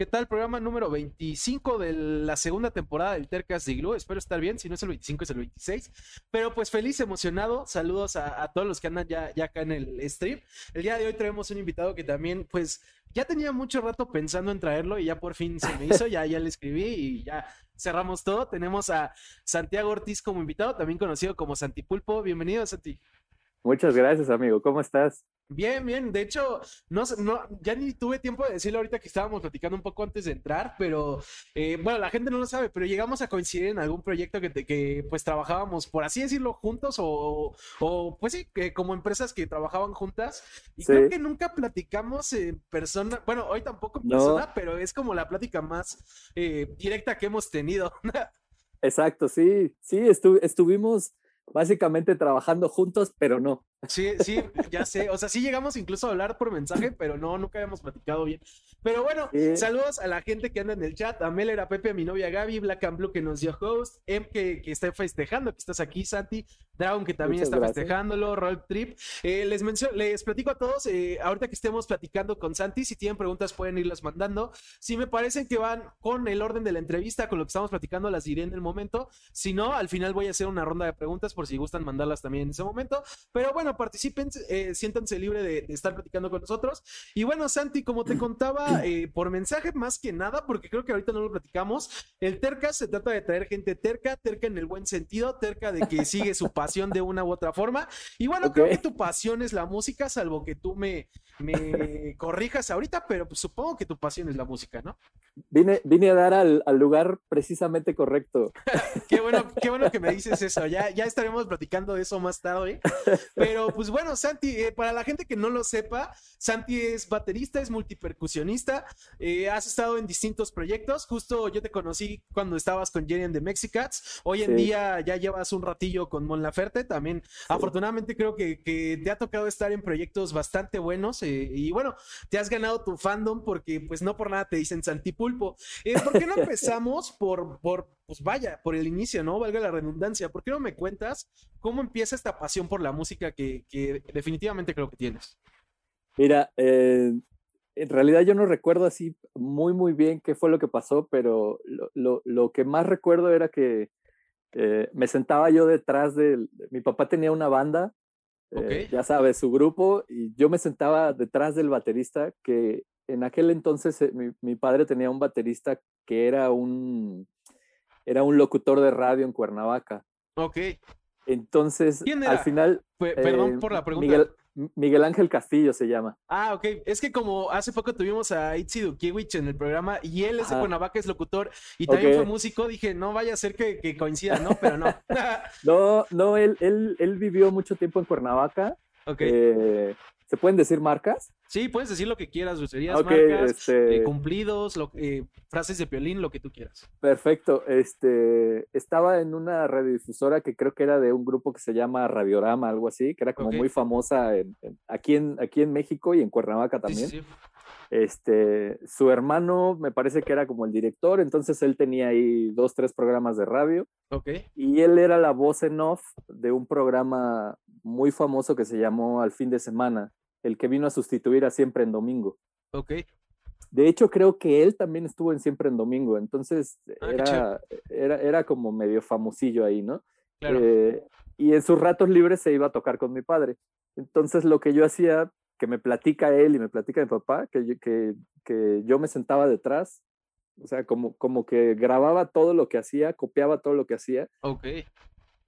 ¿Qué tal? Programa número 25 de la segunda temporada del Tercas de Glue. Espero estar bien. Si no es el 25, es el 26. Pero pues feliz, emocionado. Saludos a, todos los que andan ya, ya acá en el stream. El día de hoy traemos un invitado que también, pues, ya tenía mucho rato pensando en traerlo y ya por fin se me hizo. Ya, ya le escribí y ya cerramos todo. Tenemos a Santiago Ortiz como invitado, también conocido como Santipulpo. Bienvenido, Santi. Muchas gracias, amigo. ¿Cómo estás? Bien, bien. De hecho, no, no, ya ni tuve tiempo de decirlo ahorita que estábamos platicando un poco antes de entrar, pero eh, bueno, la gente no lo sabe, pero llegamos a coincidir en algún proyecto que, que pues trabajábamos, por así decirlo, juntos o, o pues sí, que como empresas que trabajaban juntas. Y creo que nunca platicamos en persona, bueno, hoy tampoco en persona, pero es como la plática más eh, directa que hemos tenido. Exacto, sí, sí, estuvimos básicamente trabajando juntos, pero no. Sí, sí, ya sé. O sea, sí llegamos incluso a hablar por mensaje, pero no, nunca habíamos platicado bien. Pero bueno, saludos a la gente que anda en el chat, a Meller, a Pepe, a mi novia Gaby, Black and Blue que nos dio host, Em que, que está festejando, que estás aquí, Santi, Dragon que también está festejándolo, Roll Trip. Eh, les menciono, les platico a todos, eh, ahorita que estemos platicando con Santi, si tienen preguntas pueden irlas mandando. Si me parecen que van con el orden de la entrevista, con lo que estamos platicando, las diré en el momento. Si no, al final voy a hacer una ronda de preguntas por si gustan mandarlas también en ese momento. Pero bueno, participen, eh, siéntanse libre de, estar platicando con nosotros. Y bueno, Santi, como te contaba eh, por mensaje, más que nada, porque creo que ahorita no lo platicamos, el terca se trata de traer gente terca, terca en el buen sentido, terca de que sigue su pasión de una u otra forma. Y bueno, creo que tu pasión es la música, salvo que tú me, me corrijas ahorita, pero pues, supongo que tu pasión es la música, ¿no? Vine, vine a dar al, lugar precisamente correcto. qué, bueno, qué bueno que me dices eso. Ya, ya estaremos platicando de eso más tarde. Pero pues bueno, Santi, eh, para la gente que no lo sepa, Santi es baterista, es multipercusionista, eh, has estado en distintos proyectos. Justo yo te conocí cuando estabas con Jenny and the Mexicats. Hoy en día ya llevas un ratillo con Mon Laferte. También, afortunadamente, creo que, que, te ha tocado estar en proyectos bastante buenos. Eh, y bueno, te has ganado tu fandom porque, pues, no por nada te dicen Santi Pulpo. ¿Por qué no empezamos por, por, pues vaya, por el inicio, ¿no? Valga la redundancia. ¿Por qué no me cuentas cómo empieza esta pasión por la música que, que definitivamente creo que tienes? Mira, eh, en realidad yo no recuerdo así muy, muy bien qué fue lo que pasó, pero lo, lo, que más recuerdo era que eh, me sentaba yo detrás de... Mi papá tenía una banda, eh, ya sabes, su grupo, y yo me sentaba detrás del baterista, que en aquel entonces mi, mi, padre tenía un baterista que era un, era un locutor de radio en Cuernavaca. Ok. Entonces, al final... perdón por la pregunta. Miguel Ángel Castillo se llama. Ah, ok. Es que como hace poco tuvimos a Itzi Dukiewicz en el programa y él es de Cuernavaca, es locutor y también fue músico, dije, no vaya a ser que, que coincida, ¿no? Pero no. no, no, él, él, él vivió mucho tiempo en Cuernavaca. Ok. Eh, ¿Se pueden decir marcas? Sí, puedes decir lo que quieras, groserías, marcas, este eh, cumplidos, eh, frases de piolín, lo que tú quieras. Perfecto. Este, estaba en una radiodifusora que creo que era de un grupo que se llama Radiorama, algo así, que era como muy famosa aquí, en, aquí en México y en Cuernavaca también. Sí, sí, Este, su hermano me parece que era como el director, entonces él tenía ahí dos, tres programas de radio. Ok. Y él era la voz en off de un programa muy famoso que se llamó Al fin de semana el que vino a sustituir a Siempre en Domingo. Ok. De hecho, creo que él también estuvo en Siempre en Domingo, entonces ah, era, era, era, como medio famosillo ahí, ¿no? Claro. Eh, y en sus ratos libres se iba a tocar con mi padre. Entonces lo que yo hacía, que me platica él y me platica mi papá, que, que, que yo me sentaba detrás, o sea, como, como que grababa todo lo que hacía, copiaba todo lo que hacía. Ok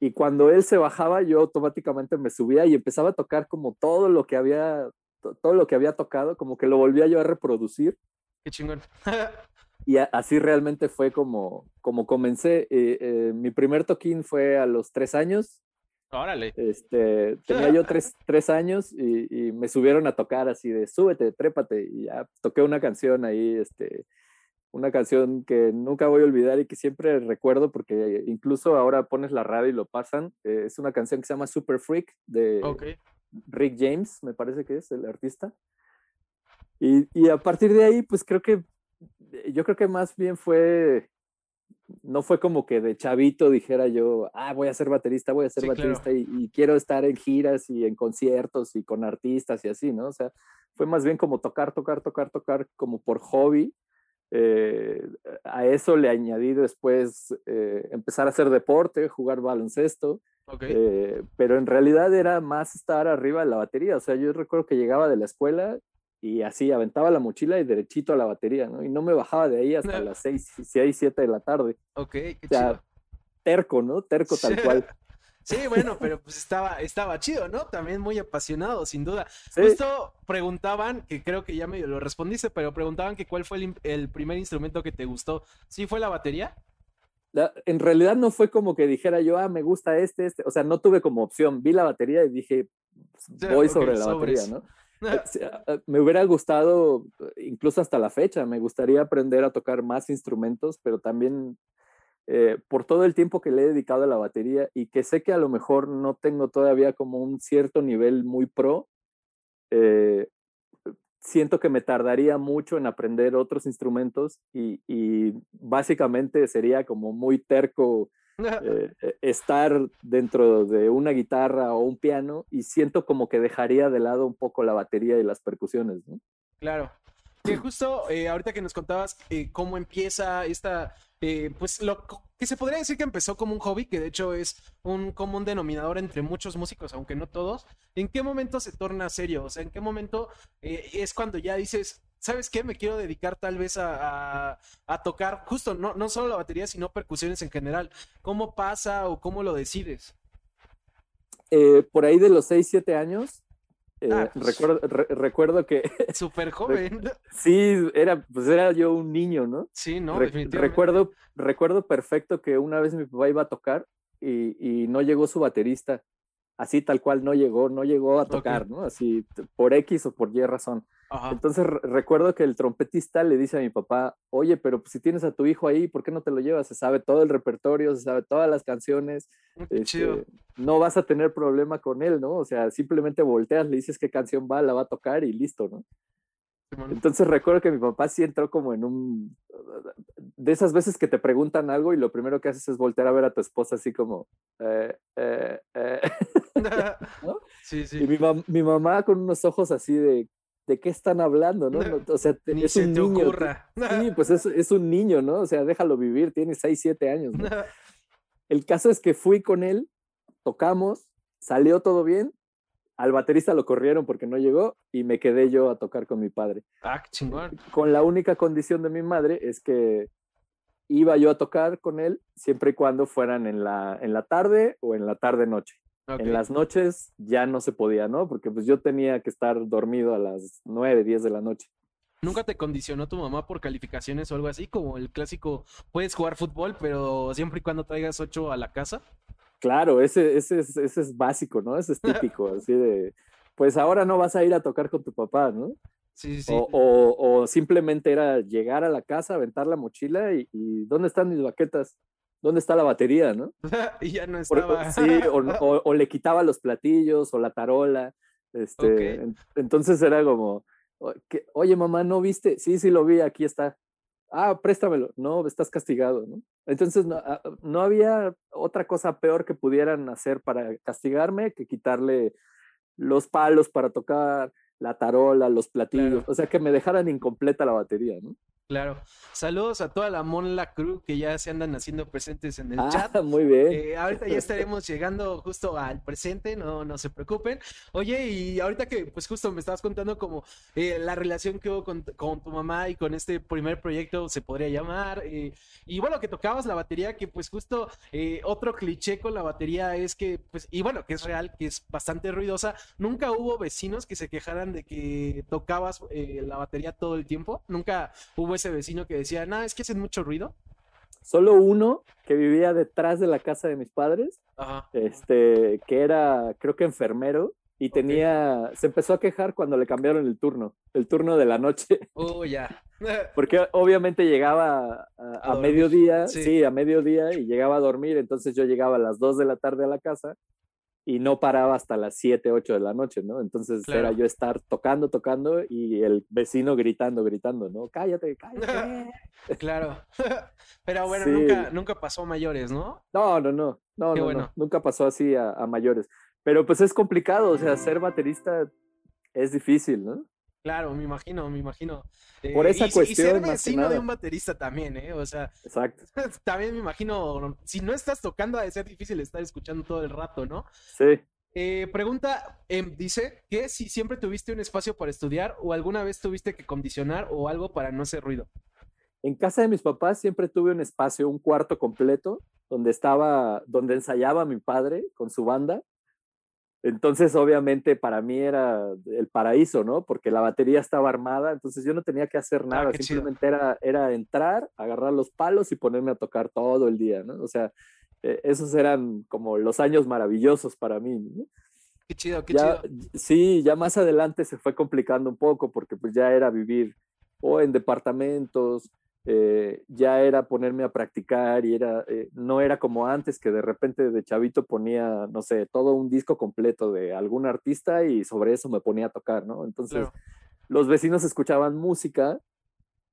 y cuando él se bajaba yo automáticamente me subía y empezaba a tocar como todo lo que había todo lo que había tocado como que lo volvía yo a reproducir. Qué chingón. Y así realmente fue como como comencé eh, eh, mi primer toquín fue a los tres años. Órale. Este tenía yo tres, tres años y, y, me subieron a tocar así de súbete trépate y ya toqué una canción ahí este una canción que nunca voy a olvidar y que siempre recuerdo porque incluso ahora pones la radio y lo pasan. Eh, es una canción que se llama Super Freak de Rick James, me parece que es el artista. Y, y, a partir de ahí, pues creo que yo creo que más bien fue, no fue como que de chavito dijera yo, ah, voy a ser baterista, voy a ser baterista y, y, quiero estar en giras y en conciertos y con artistas y así, ¿no? O sea, fue más bien como tocar, tocar, tocar, tocar como por hobby Eh, a eso le añadí después eh, empezar a hacer deporte, jugar baloncesto, eh, pero en realidad era más estar arriba de la batería. O sea, yo recuerdo que llegaba de la escuela y así aventaba la mochila y derechito a la batería, ¿no? Y no me bajaba de ahí hasta las 6, 6, 7 de la tarde. Ok, qué o sea, terco, ¿no? Terco tal cual. Sí, bueno, pero pues estaba, estaba chido, ¿no? También muy apasionado, sin duda. Justo preguntaban, que creo que ya me lo respondiste, pero preguntaban que cuál fue el, primer instrumento que te gustó. ¿Sí fue la batería? en realidad no fue como que dijera yo, ah, me gusta este, este. O sea, no tuve como opción. Vi la batería y dije, pues, voy sobre la batería, ¿no? Eh, me hubiera gustado, incluso hasta la fecha, me gustaría aprender a tocar más instrumentos, pero también eh, por todo el tiempo que le he dedicado a la batería y que sé que a lo mejor no tengo todavía como un cierto nivel muy pro, eh, siento que me tardaría mucho en aprender otros instrumentos y, básicamente sería como muy terco eh, estar dentro de una guitarra o un piano y siento como que dejaría de lado un poco la batería y las percusiones. Claro. Que justo ahorita que nos contabas cómo empieza esta eh, pues lo que se podría decir que empezó como un hobby, que de hecho es un común denominador entre muchos músicos, aunque no todos, ¿en qué momento se torna serio? O sea, ¿en qué momento eh, es cuando ya dices, ¿sabes qué? Me quiero dedicar tal vez a, tocar justo, no, no solo la batería, sino percusiones en general. ¿Cómo pasa o cómo lo decides? Eh, por ahí de los 6, 7 años, eh, ah, pues. recuerdo, recuerdo que... Súper joven. sí, era, pues era yo un niño, ¿no? Sí, no, Recuerdo, recuerdo perfecto que una vez mi papá iba a tocar y, y, no llegó su baterista. Así tal cual no llegó, no llegó a tocar, ¿no? Así por X o por Y razón. Entonces recuerdo que el trompetista le dice a mi papá, oye, pero pues, si tienes a tu hijo ahí, ¿por qué no te lo llevas? Se sabe todo el repertorio, se sabe todas las canciones. Mm, este, no vas a tener problema con él, ¿no? O sea, simplemente volteas, le dices qué canción va, la va a tocar y listo, ¿no? Entonces recuerdo que mi papá sí entró como en un... De esas veces que te preguntan algo y lo primero que haces es voltear a ver a tu esposa así como... Eh, eh, eh". Sí, sí. Y mi, mi, mamá con unos ojos así de, ¿de qué están hablando, no? O sea, es un niño. Sí, pues es, un niño, ¿no? O sea, déjalo vivir, tiene 6, 7 años. El caso es que fui con él, tocamos, salió todo bien, al baterista lo corrieron porque no llegó y me quedé yo a tocar con mi padre. Ah, chingón. Con la única condición de mi madre es que iba yo a tocar con él siempre y cuando fueran en la, en la tarde o en la tarde-noche. En las noches ya no se podía, ¿no? Porque pues yo tenía que estar dormido a las 9, 10 de la noche. ¿Nunca te condicionó tu mamá por calificaciones o algo así? Como el clásico, puedes jugar fútbol, pero siempre y cuando traigas 8 a la casa. Claro, ese, ese, es, ese es básico, ¿no? Ese es típico, así de, pues ahora no vas a ir a tocar con tu papá, ¿no? Sí, sí. O, o, simplemente era llegar a la casa, aventar la mochila y, y ¿dónde están mis baquetas? ¿dónde está la batería, no? y ya no estaba. sí, o, le quitaba los platillos o la tarola. Este, Entonces era como, oye mamá, ¿no viste? Sí, sí lo vi, aquí está. Ah, préstamelo. No, estás castigado, ¿no? Entonces no, ah, no había otra cosa peor que pudieran hacer para castigarme que quitarle los palos para tocar, la tarola, los platillos, o sea, que me dejaran incompleta la batería, ¿no? Claro. Saludos a toda la Monla Crew que ya se andan haciendo presentes en el chat. Ah, muy bien. Eh, ahorita ya estaremos llegando justo al presente, no, no se preocupen. Oye, y ahorita que pues justo me estabas contando como eh, la relación que hubo con, tu mamá y con este primer proyecto se podría llamar. Eh, y bueno, que tocabas la batería, que pues justo otro cliché con la batería es que, pues, y bueno, que es real, que es bastante ruidosa. Nunca hubo vecinos que se quejaran de que tocabas la batería todo el tiempo. Nunca hubo ese vecino que decía, no, es que hacen mucho ruido? Solo uno que vivía detrás de la casa de mis padres, este, que era, creo que enfermero, y tenía, se empezó a quejar cuando le cambiaron el turno, el turno de la noche. Oh, ya. Porque obviamente llegaba a, mediodía, sí. a mediodía, y llegaba a dormir, entonces yo llegaba a las 2 de la tarde a la casa y no paraba hasta las 7, 8 de la noche, ¿no? Entonces era yo estar tocando, tocando y el vecino gritando, gritando, ¿no? Cállate, cállate. claro. Pero bueno, nunca, nunca pasó a mayores, ¿no? No, no, no, no, no, nunca pasó así a, mayores. Pero pues es complicado, o sea, ser baterista es difícil, ¿no? Claro, me imagino, me imagino. Por esa cuestión. Y ser vecino de un baterista también, ¿eh? O sea. Exacto. También me imagino, si no estás tocando, ha de ser difícil estar escuchando todo el rato, ¿no? Sí. Eh, pregunta, em, dice que si siempre tuviste un espacio para estudiar o alguna vez tuviste que condicionar o algo para no hacer ruido. En casa de mis papás siempre tuve un espacio, un cuarto completo, donde estaba, donde ensayaba mi padre con su banda. Entonces, obviamente, para mí era el paraíso, ¿no? Porque la batería estaba armada, entonces yo no tenía que hacer ah, nada, simplemente era, era entrar, agarrar los palos y ponerme a tocar todo el día, ¿no? O sea, eh, esos eran como los años maravillosos para mí. Qué chido, qué chido. Sí, ya más adelante se fue complicando un poco porque pues ya era vivir o en departamentos, eh, ya era ponerme a practicar y era, eh, no era como antes que de repente de chavito ponía, no sé, todo un disco completo de algún artista y sobre eso me ponía a tocar, ¿no? Entonces los vecinos escuchaban música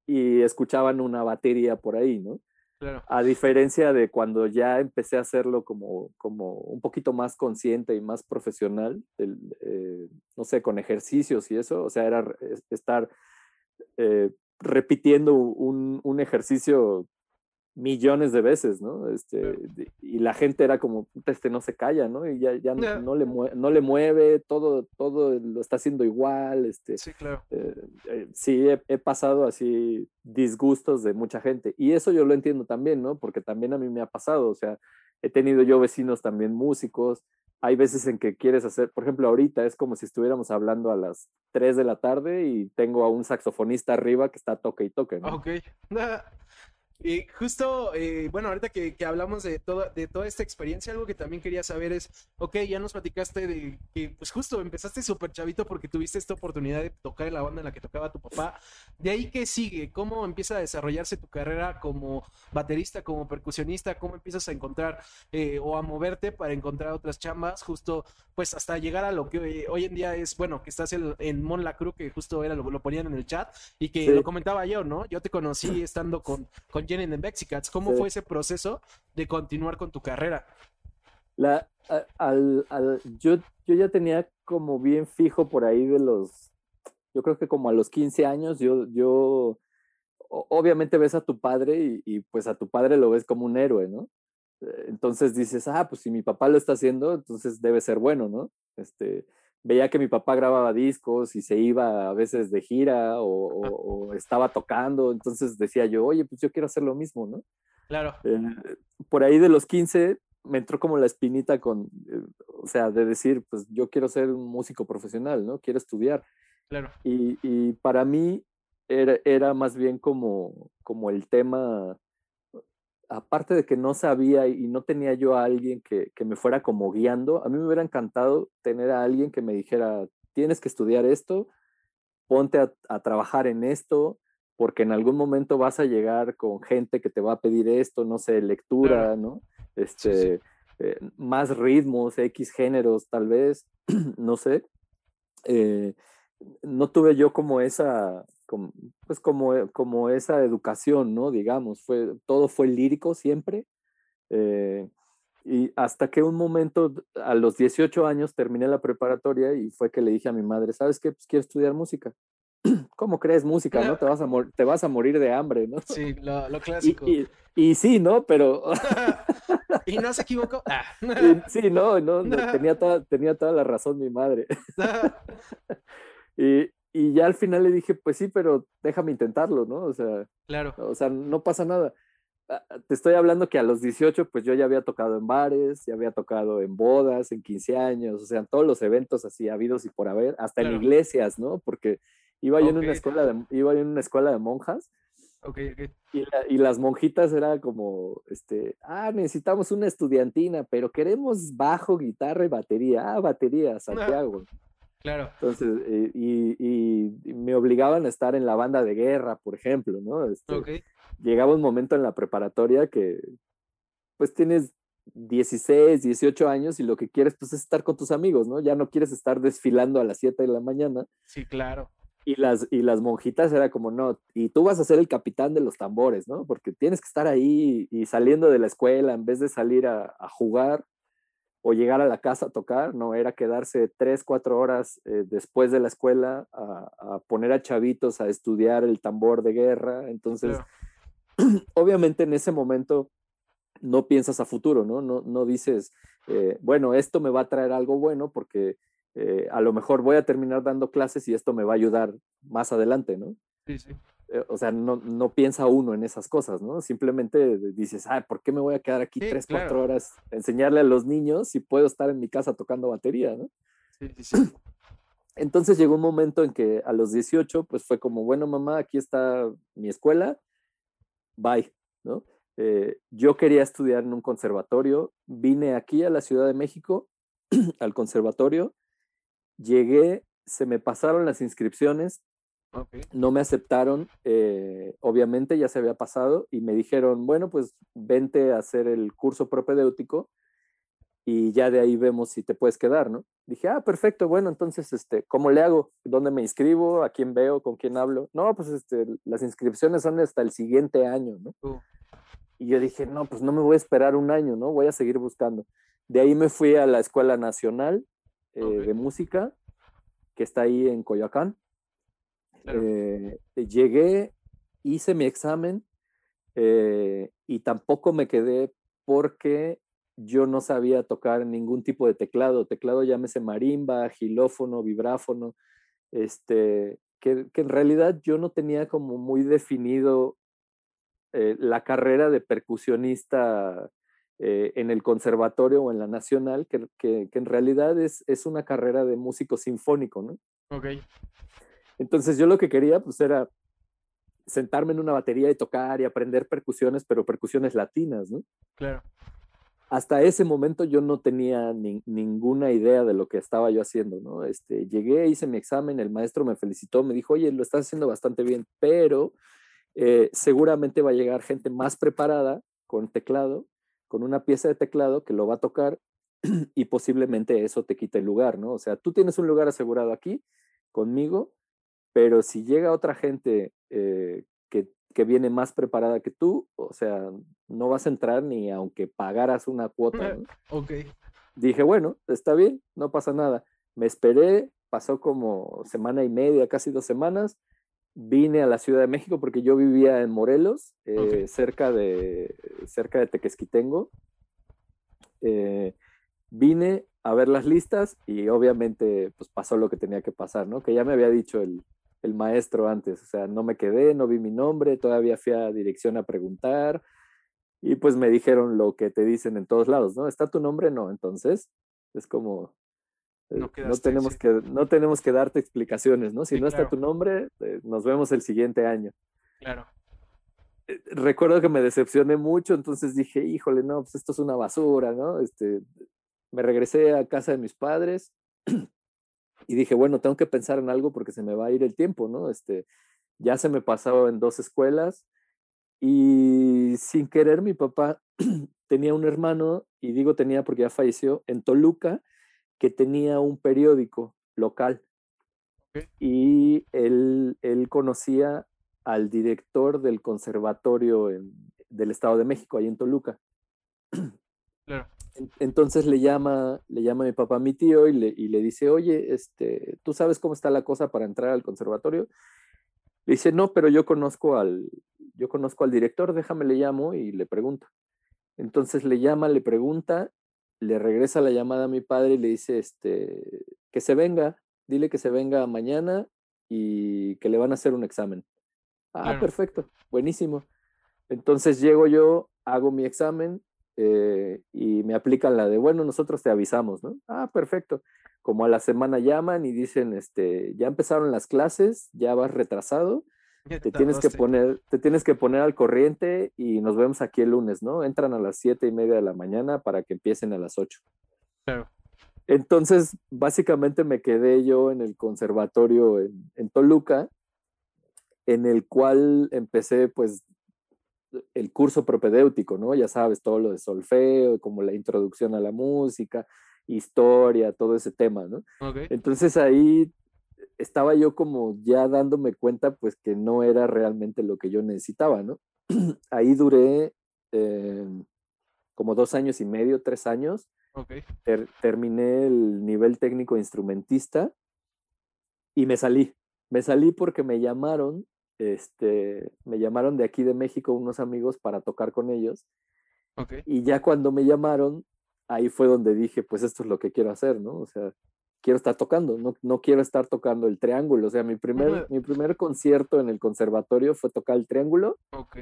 y escuchaban una batería por ahí, ¿no? A diferencia de cuando ya empecé a hacerlo como, como un poquito más consciente y más profesional, eh, no sé, con ejercicios y eso, o sea, era estar eh, repitiendo un, un, ejercicio millones de veces, ¿no? Este, y la gente era como, este no se calla, ¿no? Y ya, ya no, le no le mueve, todo, todo lo está haciendo igual, este. Sí, claro. Eh, eh, sí, he, pasado así disgustos de mucha gente. Y eso yo lo entiendo también, ¿no? Porque también a mí me ha pasado, o sea, he tenido yo vecinos también músicos, hay veces en que quieres hacer, por ejemplo, ahorita es como si estuviéramos hablando a las 3 de la tarde y tengo a un saxofonista arriba que está toque y toque, ¿no? Ok. Y justo, eh, bueno, ahorita que, hablamos de, todo, de toda esta experiencia, algo que también quería saber es, ok, ya nos platicaste de que, pues justo empezaste súper chavito porque tuviste esta oportunidad de tocar en la banda en la que tocaba tu papá. De ahí, ¿qué sigue? ¿Cómo empieza a desarrollarse tu carrera como baterista, como percusionista? ¿Cómo empiezas a encontrar eh, o a moverte para encontrar otras chambas? Justo, pues hasta llegar a lo que hoy, en día es, bueno, que estás en, en Mon Lacru, que justo era lo, lo, ponían en el chat y que lo comentaba yo, ¿no? Yo te conocí estando con, con Jenny en Mexicats. ¿Cómo fue ese proceso de continuar con tu carrera? La, al, yo, yo ya tenía como bien fijo por ahí de los, yo creo que como a los 15 años, yo, yo obviamente ves a tu padre y, y, pues a tu padre lo ves como un héroe, ¿no? Eh, entonces dices, ah, pues si mi papá lo está haciendo, entonces debe ser bueno, ¿no? Este, veía que mi papá grababa discos y se iba a veces de gira o, estaba tocando, entonces decía yo, oye, pues yo quiero hacer lo mismo, ¿no? Claro. Eh, por ahí de los 15 me entró como la espinita con, eh, o sea, de decir, pues yo quiero ser un músico profesional, ¿no? Quiero estudiar. Claro. Y, y para mí era, era, más bien como, como el tema aparte de que no sabía y no tenía yo a alguien que, me fuera como guiando, a mí me hubiera encantado tener a alguien que me dijera, tienes que estudiar esto, ponte a, trabajar en esto, porque en algún momento vas a llegar con gente que te va a pedir esto, no sé, lectura, ¿no? Este, eh, más ritmos, X géneros, tal vez, no sé. Eh, no tuve yo como esa, como, pues como, eh, como esa educación, ¿no? Digamos, fue, todo fue lírico siempre. Eh, y hasta que un momento, a los 18 años, terminé la preparatoria y fue que le dije a mi madre, ¿sabes qué? Pues quiero estudiar música. ¿Cómo crees música, no? Te vas a, te vas a morir de hambre, ¿no? Sí, lo, clásico. Y, sí, ¿no? Pero... ¿Y no se equivocó? Ah. sí, no, no, tenía, toda, tenía toda la razón mi madre. y, y ya al final le dije, pues sí, pero déjame intentarlo, ¿no? O sea, claro. O sea, no pasa nada. Ah, ah, te estoy hablando que a los 18, pues yo ya había tocado en bares, ya había tocado en bodas, en 15 años, o sea, en todos los eventos así habidos y por haber, hasta en iglesias, ¿no? Porque iba yo en una escuela de, iba en una escuela de monjas. Okay, okay. Y, y, las monjitas era como, este, ah, necesitamos una estudiantina, pero queremos bajo, guitarra y batería. Ah, batería, Santiago. Claro. Entonces, eh, y, me obligaban a estar en la banda de guerra, por ejemplo, ¿no? Este, llegaba un momento en la preparatoria que, pues tienes 16, 18 años y lo que quieres, pues, es estar con tus amigos, ¿no? Ya no quieres estar desfilando a las 7 de la mañana. Sí, claro. Y las, y las monjitas era como, no, y tú vas a ser el capitán de los tambores, ¿no? Porque tienes que estar ahí y saliendo de la escuela, en vez de salir a, a jugar, o llegar a la casa a tocar, no, era quedarse tres, cuatro horas eh, después de la escuela a, poner a chavitos a estudiar el tambor de guerra. Entonces, obviamente en ese momento no piensas a futuro, ¿no? No, no dices, eh, bueno, esto me va a traer algo bueno porque eh, a lo mejor voy a terminar dando clases y esto me va a ayudar más adelante, ¿no? Sí, sí. Eh, o sea, no, no, piensa uno en esas cosas, ¿no? Simplemente dices, ay, ¿por qué me voy a quedar aquí tres, cuatro horas a enseñarle a los niños si puedo estar en mi casa tocando batería, ¿no? Sí, sí, sí. Entonces llegó un momento en que a los 18, pues fue como, bueno, mamá, aquí está mi escuela, bye, ¿no? Eh, yo quería estudiar en un conservatorio, vine aquí a la Ciudad de México, al conservatorio, llegué, se me pasaron las inscripciones, no me aceptaron, eh, obviamente ya se había pasado, y me dijeron, bueno, pues vente a hacer el curso propedéutico y ya de ahí vemos si te puedes quedar, ¿no? Dije, ah, perfecto, bueno, entonces, este, ¿cómo le hago? ¿Dónde me inscribo? ¿A quién veo? ¿Con quién hablo? No, pues este, las inscripciones son hasta el siguiente año, ¿no? Y yo dije, no, pues no me voy a esperar un año, ¿no? Voy a seguir buscando. De ahí me fui a la Escuela Nacional eh, de Música, que está ahí en Coyoacán. Eh, llegué, hice mi examen eh, y tampoco me quedé porque yo no sabía tocar ningún tipo de teclado. Teclado llámese marimba, gilófono, vibráfono, este, que, que en realidad yo no tenía como muy definido la carrera de percusionista eh, en el conservatorio o en la nacional, que, que, en realidad es, es, una carrera de músico sinfónico, ¿no? Ok. Entonces yo lo que quería pues era sentarme en una batería y tocar y aprender percusiones, pero percusiones latinas, ¿no? Claro. Hasta ese momento yo no tenía ninguna idea de lo que estaba yo haciendo, ¿no? Este, llegué, hice mi examen, el maestro me felicitó, me dijo, oye, lo estás haciendo bastante bien, pero eh, seguramente va a llegar gente más preparada con teclado con una pieza de teclado que lo va a tocar y posiblemente eso te quite el lugar, ¿no? O sea, tú tienes un lugar asegurado aquí conmigo, pero si llega otra gente eh, que, que, viene más preparada que tú, o sea, no vas a entrar ni aunque pagaras una cuota. ¿no? Ok. Dije, bueno, está bien, no pasa nada. Me esperé, pasó como semana y media, casi dos semanas, vine a la Ciudad de México porque yo vivía en Morelos, eh, cerca, de, cerca de Tequesquitengo. Eh, vine a ver las listas y obviamente pues pasó lo que tenía que pasar, ¿no? Que ya me había dicho el, el maestro antes, o sea, no me quedé, no vi mi nombre, todavía fui a dirección a preguntar y pues me dijeron lo que te dicen en todos lados, ¿no? ¿Está tu nombre? No, entonces es como, no, eh, tenemos que, no tenemos que darte explicaciones, ¿no? Si no está tu nombre, eh, nos vemos el siguiente año. Claro. Eh, recuerdo que me decepcioné mucho, entonces dije, híjole, no, pues esto es una basura, ¿no? Este, me regresé a casa de mis padres y dije, bueno, tengo que pensar en algo porque se me va a ir el tiempo, ¿no? Este, ya se me pasaba en dos escuelas y sin querer mi papá tenía un hermano, y digo tenía porque ya falleció, en Toluca, que tenía un periódico local. Y él, él conocía al director del conservatorio del Estado de México, ahí en Toluca. Entonces le llama, le llama a mi papá a mi tío y le, y le dice, oye, este, ¿tú sabes cómo está la cosa para entrar al conservatorio? Le dice, no, pero yo conozco al, yo conozco al director, déjame le llamo y le pregunto. Entonces le llama, le pregunta le regresa la llamada a mi padre y le dice, este, que se venga, dile que se venga mañana y que le van a hacer un examen. Ah, perfecto, buenísimo. Entonces llego yo, hago mi examen eh, y me aplican la de, bueno, nosotros te avisamos, ¿no? Ah, perfecto. Como a la semana llaman y dicen, este, ya empezaron las clases, ya vas retrasado, te tienes que poner, te tienes que poner al corriente y nos vemos aquí el lunes, ¿no? Entran a las siete y media de la mañana para que empiecen a las ocho. Claro. Entonces, básicamente me quedé yo en el conservatorio en, Toluca, en el cual empecé, pues, el curso propedéutico, ¿no? Ya sabes, todo lo de solfeo, como la introducción a la música, historia, todo ese tema, ¿no? Entonces ahí estaba yo como ya dándome cuenta pues que no era realmente lo que yo necesitaba, ¿no? Ahí duré eh, como dos años y medio, tres años, terminé el nivel técnico instrumentista y me salí. Me salí porque me llamaron, este, me llamaron de aquí de México unos amigos para tocar con ellos. Y ya cuando me llamaron, ahí fue donde dije, pues esto es lo que quiero hacer, ¿no? O sea, quiero estar tocando, no, no quiero estar tocando el triángulo. O sea, mi primer, mi primer concierto en el conservatorio fue tocar el triángulo. Ok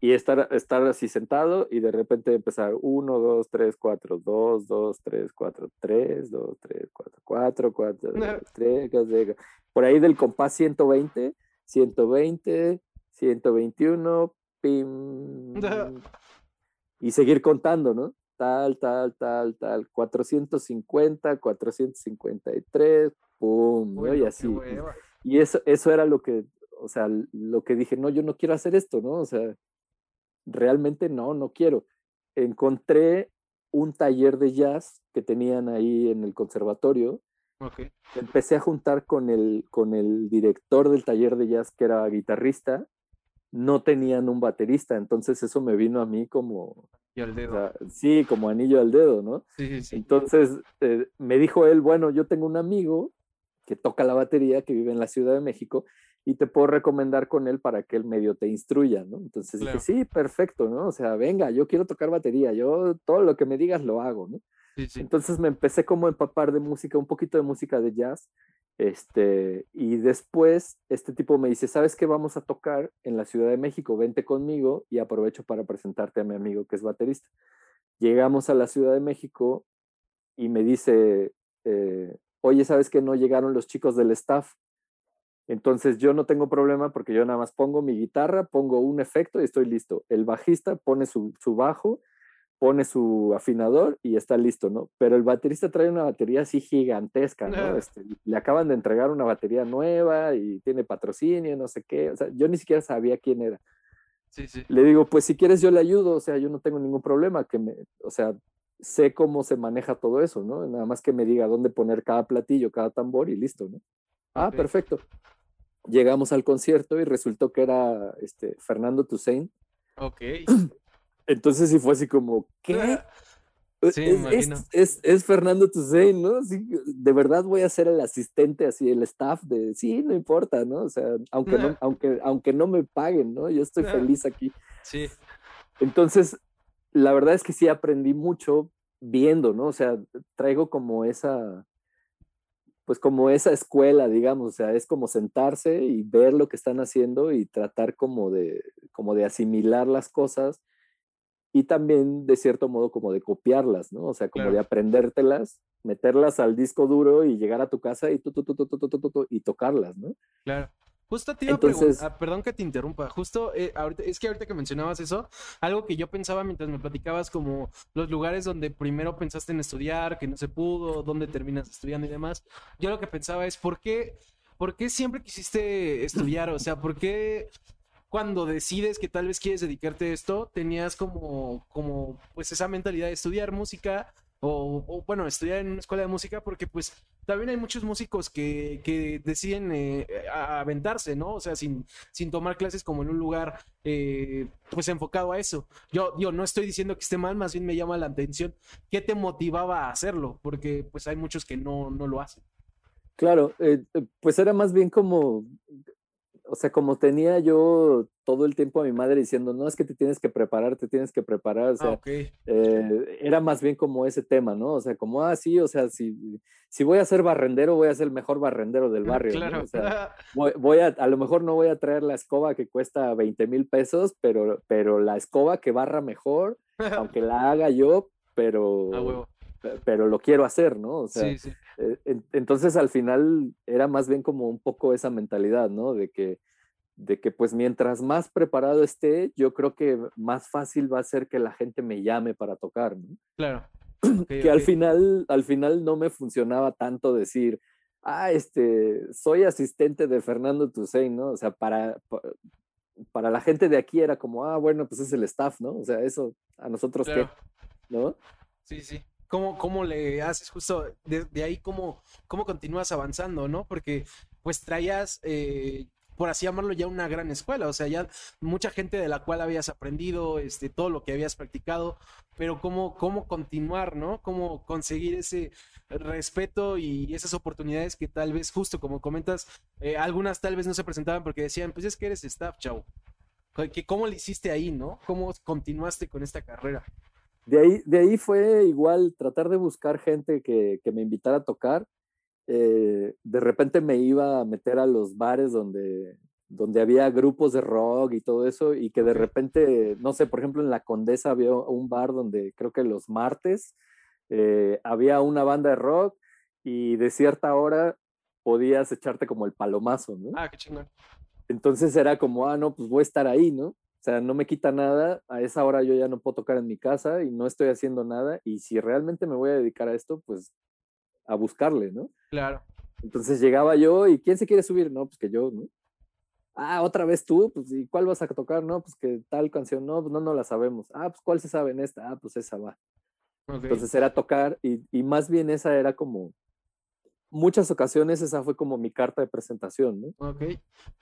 y estar, estar así sentado y de repente empezar 1, 2, 3, 4, 2, 2, 3, 4, 3, 2, 3, 4, 4, 4, 3, 3, por ahí del compás 120, 120, 121, pim, y seguir contando, ¿no? Tal, tal, tal, tal, 450, 453, pum, ¿no? y así. Y eso, eso era lo que, o sea, lo que dije, no, yo no quiero hacer esto, ¿no? O sea, realmente no, no quiero. Encontré un taller de jazz que tenían ahí en el conservatorio. Empecé a juntar con el, con el director del taller de jazz, que era guitarrista. No tenían un baterista, entonces eso me vino a mí como... al dedo. sí, como anillo al dedo, ¿no? Sí, sí, Entonces eh, me dijo él, bueno, yo tengo un amigo que toca la batería, que vive en la Ciudad de México, y te puedo recomendar con él para que él medio te instruya, ¿no? Entonces dije, sí, perfecto, ¿no? O sea, venga, yo quiero tocar batería, yo todo lo que me digas lo hago, ¿no? Entonces me empecé como a empapar de música, un poquito de música de jazz, este, y después este tipo me dice, ¿sabes qué vamos a tocar en la Ciudad de México? Vente conmigo y aprovecho para presentarte a mi amigo que es baterista. Llegamos a la Ciudad de México y me dice, eh, oye, ¿sabes que no llegaron los chicos del staff? Entonces yo no tengo problema porque yo nada más pongo mi guitarra, pongo un efecto y estoy listo. El bajista pone su, bajo, pone su afinador y está listo, ¿no? Pero el baterista trae una batería así gigantesca, ¿no? Este, le acaban de entregar una batería nueva y tiene patrocinio, no sé qué. O sea, yo ni siquiera sabía quién era. Sí, sí. Le digo, pues si quieres yo le ayudo, o sea, yo no tengo ningún problema, que me, o sea, sé cómo se maneja todo eso, ¿no? Nada más que me diga dónde poner cada platillo, cada tambor y listo, ¿no? Ah, perfecto llegamos al concierto y resultó que era este, Fernando Toussaint. Ok. Entonces sí fue así como, ¿qué? Sí, es, es, Fernando Toussaint, ¿no? de verdad voy a ser el asistente, así, el staff de, sí, no importa, ¿no? O sea, aunque, no, aunque, aunque no me paguen, ¿no? Yo estoy feliz aquí. Sí. Entonces, la verdad es que sí aprendí mucho viendo, ¿no? O sea, traigo como esa, pues como esa escuela, digamos, o sea, es como sentarse y ver lo que están haciendo y tratar como de, como de asimilar las cosas y también de cierto modo como de copiarlas, ¿no? O sea, como de aprendértelas, meterlas al disco duro y llegar a tu casa y, tu, y tocarlas, ¿no? Claro. Justo te iba a preguntar, perdón que te interrumpa, justo eh, ahorita, es que ahorita que mencionabas eso, algo que yo pensaba mientras me platicabas como los lugares donde primero pensaste en estudiar, que no se pudo, dónde terminas estudiando y demás, yo lo que pensaba es, ¿por qué, por qué siempre quisiste estudiar? O sea, ¿por qué cuando decides que tal vez quieres dedicarte a esto, tenías como, como, pues esa mentalidad de estudiar música o, bueno, estudiar en una escuela de música porque pues también hay muchos músicos que, que deciden eh, aventarse, ¿no? O sea, sin, sin tomar clases como en un lugar eh, pues enfocado a eso. Yo, yo no estoy diciendo que esté mal, más bien me llama la atención qué te motivaba a hacerlo, porque pues hay muchos que no, no lo hacen. Claro, eh, pues era más bien como o sea, como tenía yo todo el tiempo a mi madre diciendo, no, es que te tienes que preparar, te tienes que preparar, o sea, ah, eh, era más bien como ese tema, ¿no? O sea, como, ah, sí, o sea, si, si voy a ser barrendero, voy a ser el mejor barrendero del barrio. Claro. O sea, voy, a, a lo mejor no voy a traer la escoba que cuesta 20 mil pesos, pero, pero la escoba que barra mejor, aunque la haga yo, pero... pero lo quiero hacer, ¿no? O sea, sí, sí. Eh, entonces al final era más bien como un poco esa mentalidad, ¿no? De que, de que pues mientras más preparado esté, yo creo que más fácil va a ser que la gente me llame para tocar, ¿no? Claro. que al final, al final no me funcionaba tanto decir, ah, este, soy asistente de Fernando Toussaint, ¿no? O sea, para, para la gente de aquí era como, ah, bueno, pues es el staff, ¿no? O sea, eso, a nosotros qué, ¿no? Sí, sí. ¿Cómo, cómo le haces justo de, ahí, cómo, cómo continúas avanzando, ¿no? Porque pues traías, eh, por así llamarlo, ya una gran escuela, o sea, ya mucha gente de la cual habías aprendido, este, todo lo que habías practicado, pero cómo, cómo continuar, ¿no? Cómo conseguir ese respeto y esas oportunidades que tal vez, justo como comentas, eh, algunas tal vez no se presentaban porque decían, pues es que eres staff, chavo. ¿Cómo le hiciste ahí, no? ¿Cómo continuaste con esta carrera? De ahí, de ahí fue igual tratar de buscar gente que, que me invitara a tocar. Eh, de repente me iba a meter a los bares donde, donde había grupos de rock y todo eso, y que de repente, no sé, por ejemplo, en La Condesa había un bar donde creo que los martes eh, había una banda de rock y de cierta hora podías echarte como el palomazo, ¿no? Ah, qué chingón. Entonces era como, ah, no, pues voy a estar ahí, ¿no? O sea, no me quita nada, a esa hora yo ya no puedo tocar en mi casa y no estoy haciendo nada, y si realmente me voy a dedicar a esto, pues a buscarle, ¿no? Claro. Entonces llegaba yo y ¿quién se quiere subir? No, pues que yo, ¿no? Ah, otra vez tú, pues ¿y cuál vas a tocar? No, pues que tal canción, no, pues no, no la sabemos. Ah, pues ¿cuál se sabe en esta? Ah, pues esa va. Entonces era tocar y, y, más bien esa era como, muchas ocasiones esa fue como mi carta de presentación, ¿no? Ok.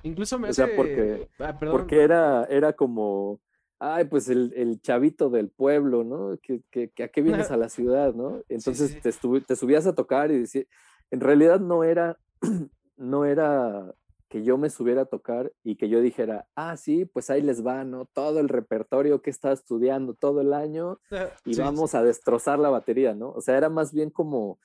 Incluso me o sea, porque, ah, porque era, era como, ay, pues el, el chavito del pueblo, ¿no? Que, que, que, a qué vienes a la ciudad, ¿no? Entonces Te, te subías a tocar y decía, en realidad no era, no era que yo me subiera a tocar y que yo dijera, ah, sí, pues ahí les va, ¿no? Todo el repertorio que he estado estudiando todo el año y vamos a destrozar la batería, ¿no? O sea, era más bien como,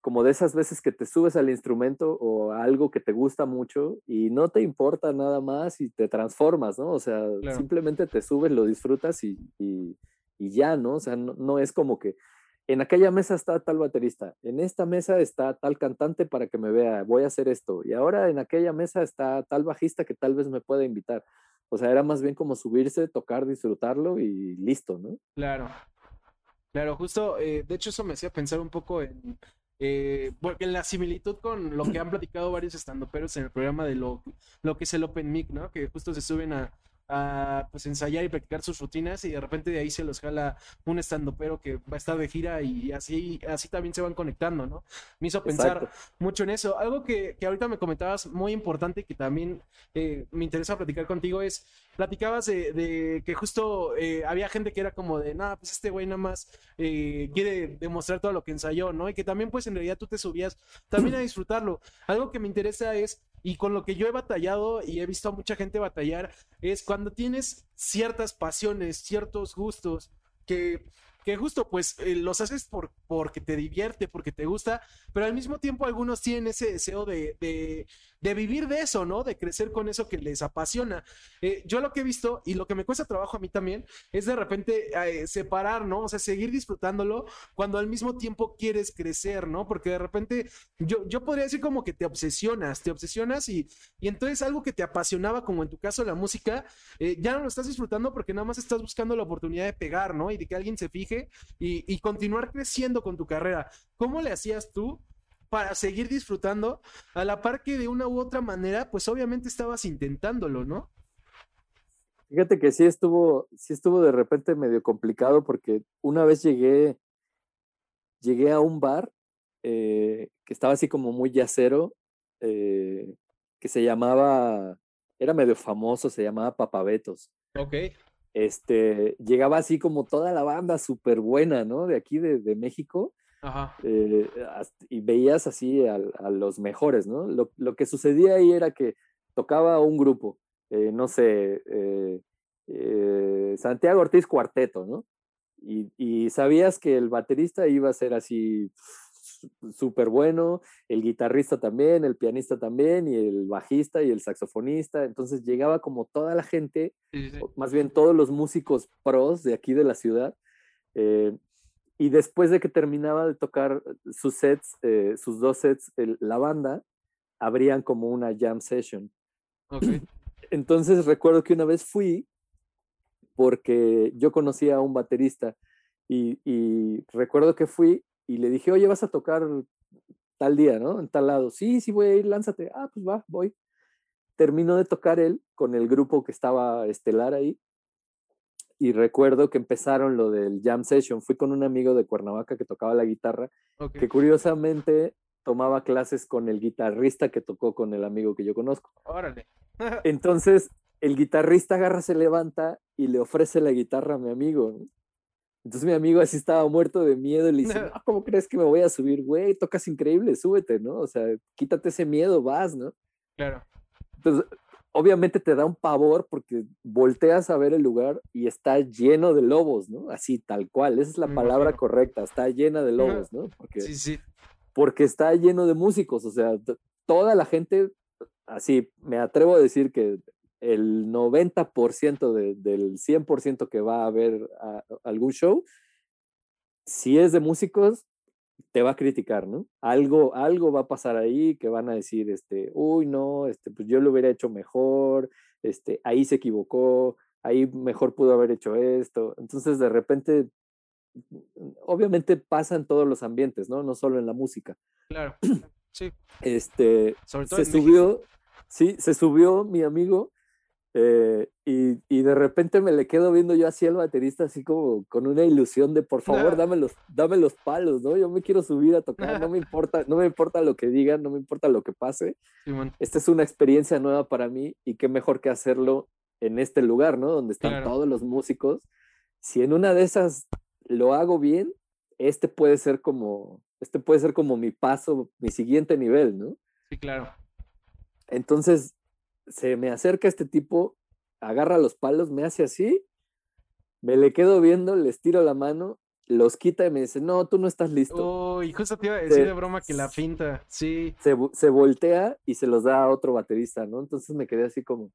como de esas veces que te subes al instrumento o a algo que te gusta mucho y no te importa nada más y te transformas, ¿no? O sea, simplemente te subes, lo disfrutas y, y, y ya, ¿no? O sea, no, no es como que en aquella mesa está tal baterista, en esta mesa está tal cantante para que me vea, voy a hacer esto, y ahora en aquella mesa está tal bajista que tal vez me pueda invitar. O sea, era más bien como subirse, tocar, disfrutarlo y listo, ¿no? Claro. Claro, justo, eh, de hecho eso me hacía pensar un poco en, eh, porque la similitud con lo que han platicado varios estandoperos en el programa de lo, lo que es el Open Mic, ¿no? Que justo se suben a, a pues ensayar y practicar sus rutinas y de repente de ahí se los jala un estando pero que va a estar de gira y así, así también se van conectando, ¿no? Me hizo pensar mucho en eso. Algo que, que, ahorita me comentabas muy importante que también eh, me interesa platicar contigo es, platicabas de, de que justo eh, había gente que era como de, nada, pues este güey nada más eh, quiere demostrar todo lo que ensayó, ¿no? Y que también pues en realidad tú te subías también a disfrutarlo. Algo que me interesa es y con lo que yo he batallado y he visto a mucha gente batallar es cuando tienes ciertas pasiones, ciertos gustos que que justo pues eh, los haces por, porque te divierte, porque te gusta, pero al mismo tiempo algunos tienen ese deseo de, de, de vivir de eso, ¿no? De crecer con eso que les apasiona. Eh, yo lo que he visto y lo que me cuesta trabajo a mí también es de repente eh, separar, ¿no? O sea, seguir disfrutándolo cuando al mismo tiempo quieres crecer, ¿no? Porque de repente yo, yo podría decir como que te obsesionas, te obsesionas y, y entonces algo que te apasionaba, como en tu caso la música, ya no lo estás disfrutando porque nada más estás buscando la oportunidad de pegar, ¿no? Y de que alguien se fije y, continuar creciendo con tu carrera. ¿Cómo le hacías tú para seguir disfrutando a la par que de una u otra manera, pues obviamente estabas intentándolo, ¿no? Fíjate que sí estuvo, sí estuvo de repente medio complicado porque una vez llegué, llegué a un bar eh, que estaba así como muy yacero, eh, que se llamaba, era medio famoso, se llamaba Papabetos. Ok este, llegaba así como toda la banda súper buena, ¿no? De aquí de, México. Ajá. Eh, y veías así a, los mejores, ¿no? Lo, que sucedía ahí era que tocaba un grupo, eh, no sé, eh, Santiago Ortiz Cuarteto, ¿no? Y, y, sabías que el baterista iba a ser así súper bueno, el guitarrista también, el pianista también, y el bajista y el saxofonista. Entonces llegaba como toda la gente, más bien todos los músicos pros de aquí de la ciudad. Eh, y después de que terminaba de tocar sus sets, eh, sus dos sets, la banda, abrían como una jam session. Entonces recuerdo que una vez fui porque yo conocía a un baterista y, y recuerdo que fui y le dije, oye, vas a tocar tal día, ¿no? En tal lado. Sí, sí, voy a ir, lánzate. Ah, pues va, voy. Terminó de tocar él con el grupo que estaba estelar ahí. Y recuerdo que empezaron lo del jam session. Fui con un amigo de Cuernavaca que tocaba la guitarra, que curiosamente tomaba clases con el guitarrista que tocó con el amigo que yo conozco. Órale. Entonces, el guitarrista agarra, se levanta y le ofrece la guitarra a mi amigo. Entonces mi amigo así estaba muerto de miedo y le dice, no, ¿cómo crees que me voy a subir? Güey, tocas increíble, súbete, ¿no? O sea, quítate ese miedo, vas, ¿no? Claro. Entonces, obviamente te da un pavor porque volteas a ver el lugar y está lleno de lobos, ¿no? Así, tal cual, esa es la palabra correcta, está llena de lobos, ¿no? Porque, sí, sí. Porque está lleno de músicos, o sea, toda la gente, así, me atrevo a decir que el 90% del 100% que va a ver algún show, si es de músicos, te va a criticar, ¿no? Algo, algo va a pasar ahí que van a decir, este, uy, no, este, pues yo lo hubiera hecho mejor, este, ahí se equivocó, ahí mejor pudo haber hecho esto. Entonces, de repente, obviamente pasa en todos los ambientes, ¿no? No solo en la música. Claro, sí. Este, se subió, sí, se subió mi amigo eh, y, y, de repente me le quedo viendo yo así al baterista, así como con una ilusión de por favor, dame los, dame los palos, ¿no? Yo me quiero subir a tocar, no me importa, no me importa lo que digan, no me importa lo que pase. Esta es una experiencia nueva para mí y qué mejor que hacerlo en este lugar, ¿no? Donde están todos los músicos. Si en una de esas lo hago bien, este puede ser como, este puede ser como mi paso, mi siguiente nivel, ¿no? Sí, claro. Entonces, se me acerca este tipo, agarra los palos, me hace así, me le quedo viendo, les tiro la mano, los quita y me dice, no, tú no estás listo. Oh, y justo te iba a decir de broma que la finta, sí. Se, se, voltea y se los da a otro baterista, ¿no? Entonces me quedé así como,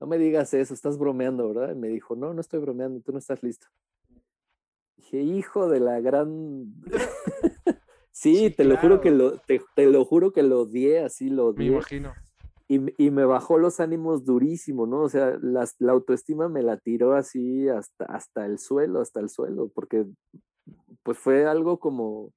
no me digas eso, estás bromeando, ¿verdad? Y me dijo, no, no estoy bromeando, tú no estás listo. Dije, hijo de la gran... sí, te lo juro que lo, te, te, lo juro que lo odié, así lo odié. Me imagino y, me bajó los ánimos durísimo, ¿no? O sea, la, autoestima me la tiró así hasta, hasta el suelo, hasta el suelo, porque pues fue algo como,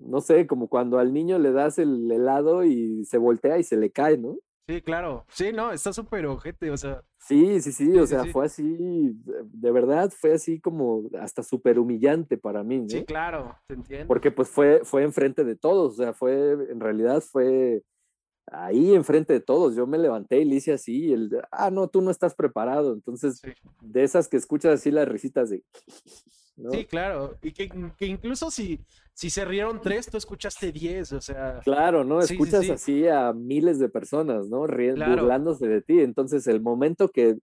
no sé, como cuando al niño le das el helado y se voltea y se le cae, ¿no? Sí, claro. Sí, no, está súper ojete, o sea. Sí, sí, sí, o sea, fue así, de verdad, fue así como hasta súper humillante para mí, ¿no? Sí, claro, te entiendo. Porque pues fue, fue enfrente de todos, o sea, fue, en realidad fue ahí enfrente de todos. Yo me levanté y le hice así, el, ah, no, tú no estás preparado. Entonces, de esas que escuchas así las risitas de... Sí, claro. Y que, incluso si, si se rieron tres, tú escuchaste diez, o sea... Claro, ¿no? Escuchas así a miles de personas, ¿no? Riendo, burlándose de ti. Entonces, el momento que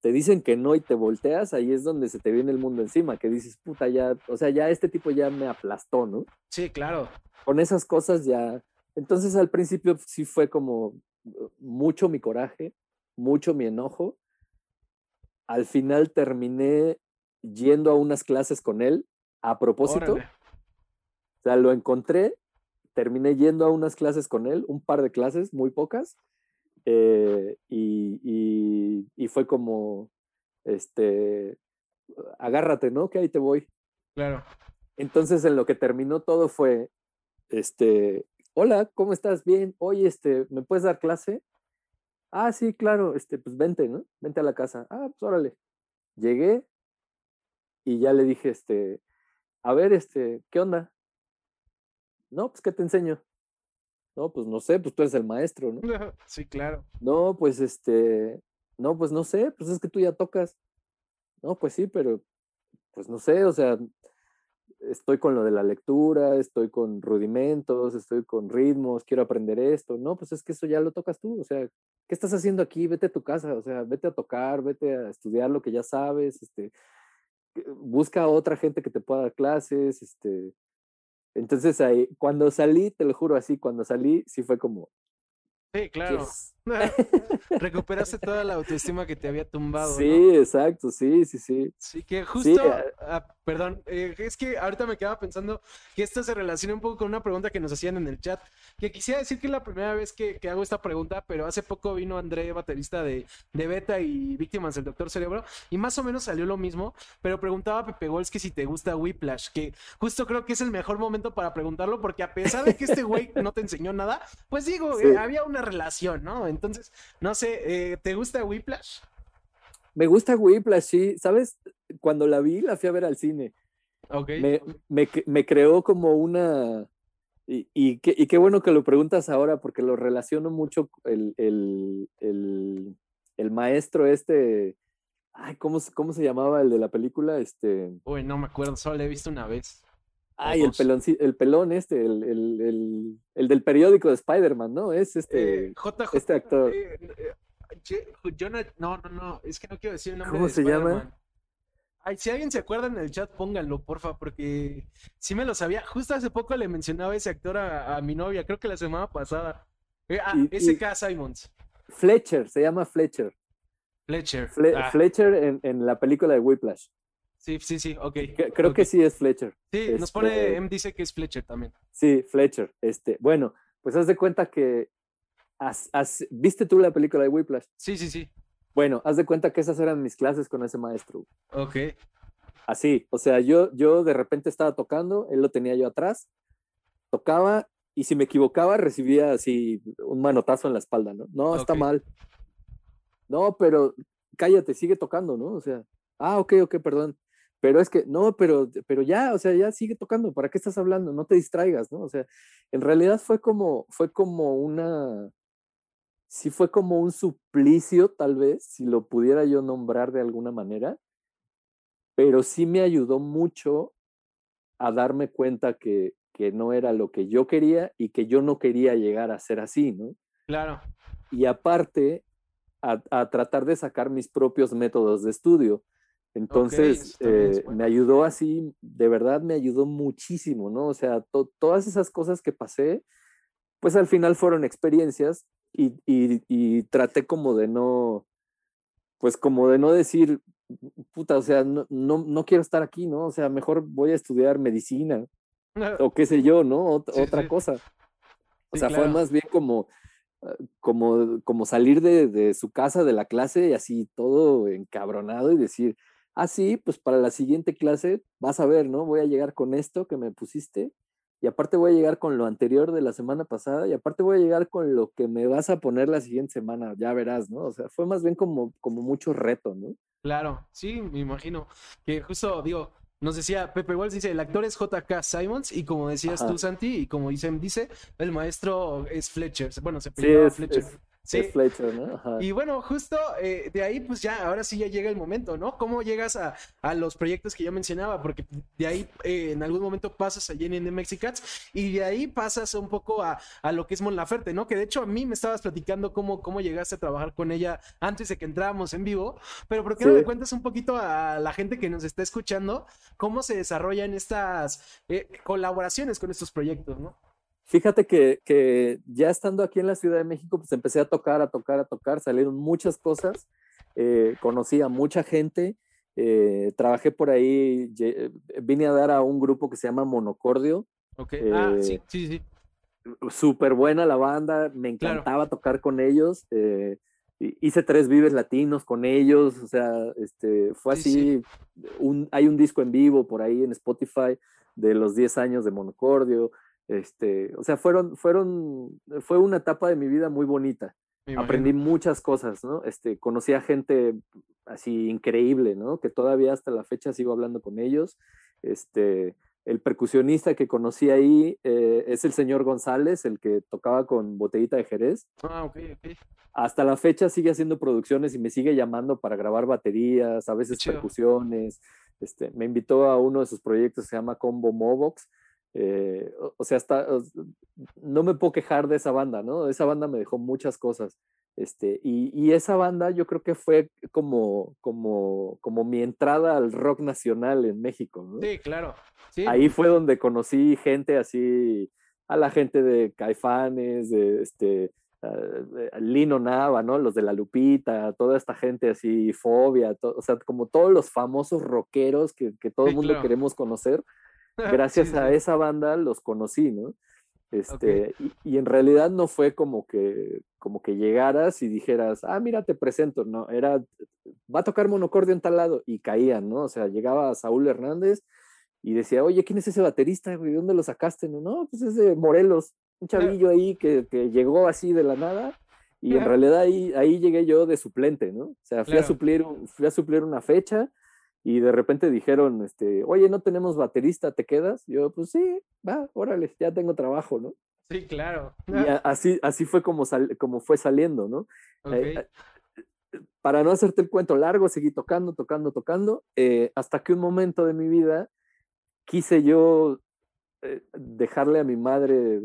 te dicen que no y te volteas, ahí es donde se te viene el mundo encima, que dices, puta, ya, o sea, ya este tipo ya me aplastó, ¿no? Sí, claro. Con esas cosas ya entonces al principio sí fue como uh, mucho mi coraje, mucho mi enojo. Al final terminé yendo a unas clases con él a propósito. O sea, lo encontré, terminé yendo a unas clases con él, un par de clases, muy pocas. Eh, y, y, fue como, este, agárrate, ¿no? Que ahí te voy. Claro. Entonces en lo que terminó todo fue, este, hola, ¿cómo estás? Bien, oye, este, ¿me puedes dar clase? Ah, sí, claro, este, pues vente, ¿no? Vente a la casa. Ah, pues órale. Llegué y ya le dije, este, a ver, este, ¿qué onda? No, pues, ¿qué te enseño? No, pues no sé, pues tú eres el maestro, ¿no? Sí, claro. No, pues este, no, pues no sé, pues es que tú ya tocas. No, pues sí, pero, pues no sé, o sea, estoy con lo de la lectura, estoy con rudimentos, estoy con ritmos, quiero aprender esto. No, pues es que eso ya lo tocas tú. O sea, ¿qué estás haciendo aquí? Vete a tu casa, o sea, vete a tocar, vete a estudiar lo que ya sabes, este, busca a otra gente que te pueda dar clases, este. Entonces ahí, cuando salí, te lo juro así, cuando salí, sí fue como, Sí, claro. Recuperaste toda la autoestima que te había tumbado. Sí, exacto, sí, sí, sí. Sí, que justo, ah, ah, perdón, eh, es que ahorita me quedaba pensando que esto se relaciona un poco con una pregunta que nos hacían en el chat, que quisiera decir que es la primera vez que, hago esta pregunta, pero hace poco vino André, baterista de, de, Beta y Víctimas del Doctor Cerebro, y más o menos salió lo mismo, pero preguntaba a Pepe Gols que si te gusta Whiplash, que justo creo que es el mejor momento para preguntarlo, porque a pesar de que este güey no te enseñó nada, pues digo, eh, había una relación, ¿no? Entonces, no sé, eh, ¿te gusta Whiplash? Me gusta Whiplash, sí. ¿Sabes? Cuando la vi, la fui a ver al cine. Ok. Me, me, creó como una, Y, y, qué, y, qué, bueno que lo preguntas ahora, porque lo relaciono mucho el, el, el, el maestro este. Ay, ¿cómo, ¿cómo, se llamaba el de la película? Este. Uy, no me acuerdo, solo lo he visto una vez. Ay, el pelón, el pelón este, el, el, el del periódico de Spider-Man, ¿no? Es este, eh, JJ, este actor. Eh, eh, no, no, no, es que no quiero decir el nombre. ¿Cómo se llama? Ay, si alguien se acuerda en el chat, pónganlo, porfa, porque sí me lo sabía. Justo hace poco le mencionaba ese actor a, mi novia, creo que la semana pasada. ah, SK Simons. Fletcher, se llama Fletcher. Fletcher. Ah. Fletcher en, en, la película de Whiplash. Sí, sí, sí, ok. Creo que sí es Fletcher. Sí, nos pone, este M dice que es Fletcher también. Sí, Fletcher. Este, bueno, pues haz de cuenta que ¿viste tú la película de Whiplash? Sí, sí, sí. Bueno, haz de cuenta que esas eran mis clases con ese maestro. Ok. Así, o sea, yo, yo de repente estaba tocando, él lo tenía yo atrás, tocaba y si me equivocaba recibía así un manotazo en la espalda, ¿no? No, está mal. No, pero cállate, sigue tocando, ¿no? O sea, ah, ok, ok, perdón. Pero es que, no, pero, pero ya, o sea, ya sigue tocando, ¿para qué estás hablando? No te distraigas, ¿no? O sea, en realidad fue como, fue como una, sí fue como un suplicio, tal vez, si lo pudiera yo nombrar de alguna manera, pero sí me ayudó mucho a darme cuenta que, que no era lo que yo quería y que yo no quería llegar a ser así, ¿no? Claro. Y aparte, a, a tratar de sacar mis propios métodos de estudio entonces, eh, me ayudó así, de verdad me ayudó muchísimo, ¿no? O sea, todas esas cosas que pasé, pues al final fueron experiencias y, y, traté como de no, pues como de no decir, puta, o sea, no, no, quiero estar aquí, ¿no? O sea, mejor voy a estudiar medicina o qué sé yo, ¿no? otra cosa. O sea, fue más bien como, ah, como, como salir de, de su casa, de la clase y así todo encabronado y decir, ah, sí, pues para la siguiente clase vas a ver, ¿no? Voy a llegar con esto que me pusiste y aparte voy a llegar con lo anterior de la semana pasada y aparte voy a llegar con lo que me vas a poner la siguiente semana, ya verás, ¿no? O sea, fue más bien como, como mucho reto, ¿no? Claro, sí, me imagino. Que justo, digo, nos decía Pepe Wells, dice, el actor es JK Simons y como decías tú, Santi, y como dice, dice, el maestro es Fletcher. Bueno, se peleó Fletcher. Sí. Fletcher, ¿no? Y bueno, justo eh, de ahí, pues ya, ahora sí ya llega el momento, ¿no? ¿Cómo llegas a, a los proyectos que yo mencionaba? Porque de ahí eh, en algún momento pasas a Jenny de Mexicats y de ahí pasas un poco a, a, lo que es Mon Laferte, ¿no? Que de hecho a mí me estabas platicando cómo, cómo llegaste a trabajar con ella antes de que entráramos en vivo, pero ¿por qué no le cuentas un poquito a la gente que nos está escuchando cómo se desarrollan estas eh, colaboraciones con estos proyectos, ¿no? Fíjate que, ya estando aquí en la Ciudad de México, pues empecé a tocar, a tocar, a tocar, salieron muchas cosas, eh, conocí a mucha gente, eh, trabajé por ahí, vine a dar a un grupo que se llama Monocordio. Ok, ah, sí, sí, sí. Súper buena la banda, me encantaba tocar con ellos. Eh, hice tres vives latinos con ellos, o sea, este, fue así, Un, hay un disco en vivo por ahí en Spotify de los 10 años de Monocordio, este, o sea, fueron, fueron, fue una etapa de mi vida muy bonita. Aprendí muchas cosas, ¿no? Este, conocí a gente así increíble, ¿no? Que todavía hasta la fecha sigo hablando con ellos. Este, el percusionista que conocí ahí eh, es el señor González, el que tocaba con Botellita de Jerez. Ah, ok, ok. Hasta la fecha sigue haciendo producciones y me sigue llamando para grabar baterías, a veces percusiones. Este, me invitó a uno de sus proyectos, se llama Combo Mobox eh, o, sea, hasta, no me puedo quejar de esa banda, ¿no? Esa banda me dejó muchas cosas. Este, y, y, esa banda yo creo que fue como, como, como mi entrada al rock nacional en México, ¿no? Sí, claro. Ahí fue donde conocí gente así, a la gente de Caifanes, de este, uh, Lino Nava, ¿no? Los de La Lupita, toda esta gente así, Fobia, o sea, como todos los famosos rockeros que, que todo el mundo queremos conocer gracias a esa banda los conocí, ¿no? Este, y, en realidad no fue como que, como que llegaras y dijeras, ah, mira, te presento, no, era, va a tocar monocordio en tal lado, y caían, ¿no? O sea, llegaba Saúl Hernández y decía, oye, ¿quién es ese baterista, güey? ¿Dónde lo sacaste? No, no pues es de Morelos, un chavillo ahí que, que llegó así de la nada, y en realidad ahí, ahí llegué yo de suplente, ¿no? O sea, fui, a suplir, fui a suplir una fecha, y de repente dijeron, este, oye, no tenemos baterista, ¿te quedas? Yo, pues sí, va, órale, ya tengo trabajo, ¿no? Sí, claro. Y así, así fue como, como fue saliendo, ¿no? Eh, eh, para no hacerte el cuento largo, seguí tocando, tocando, tocando, eh, hasta que un momento de mi vida quise yo dejarle a mi madre,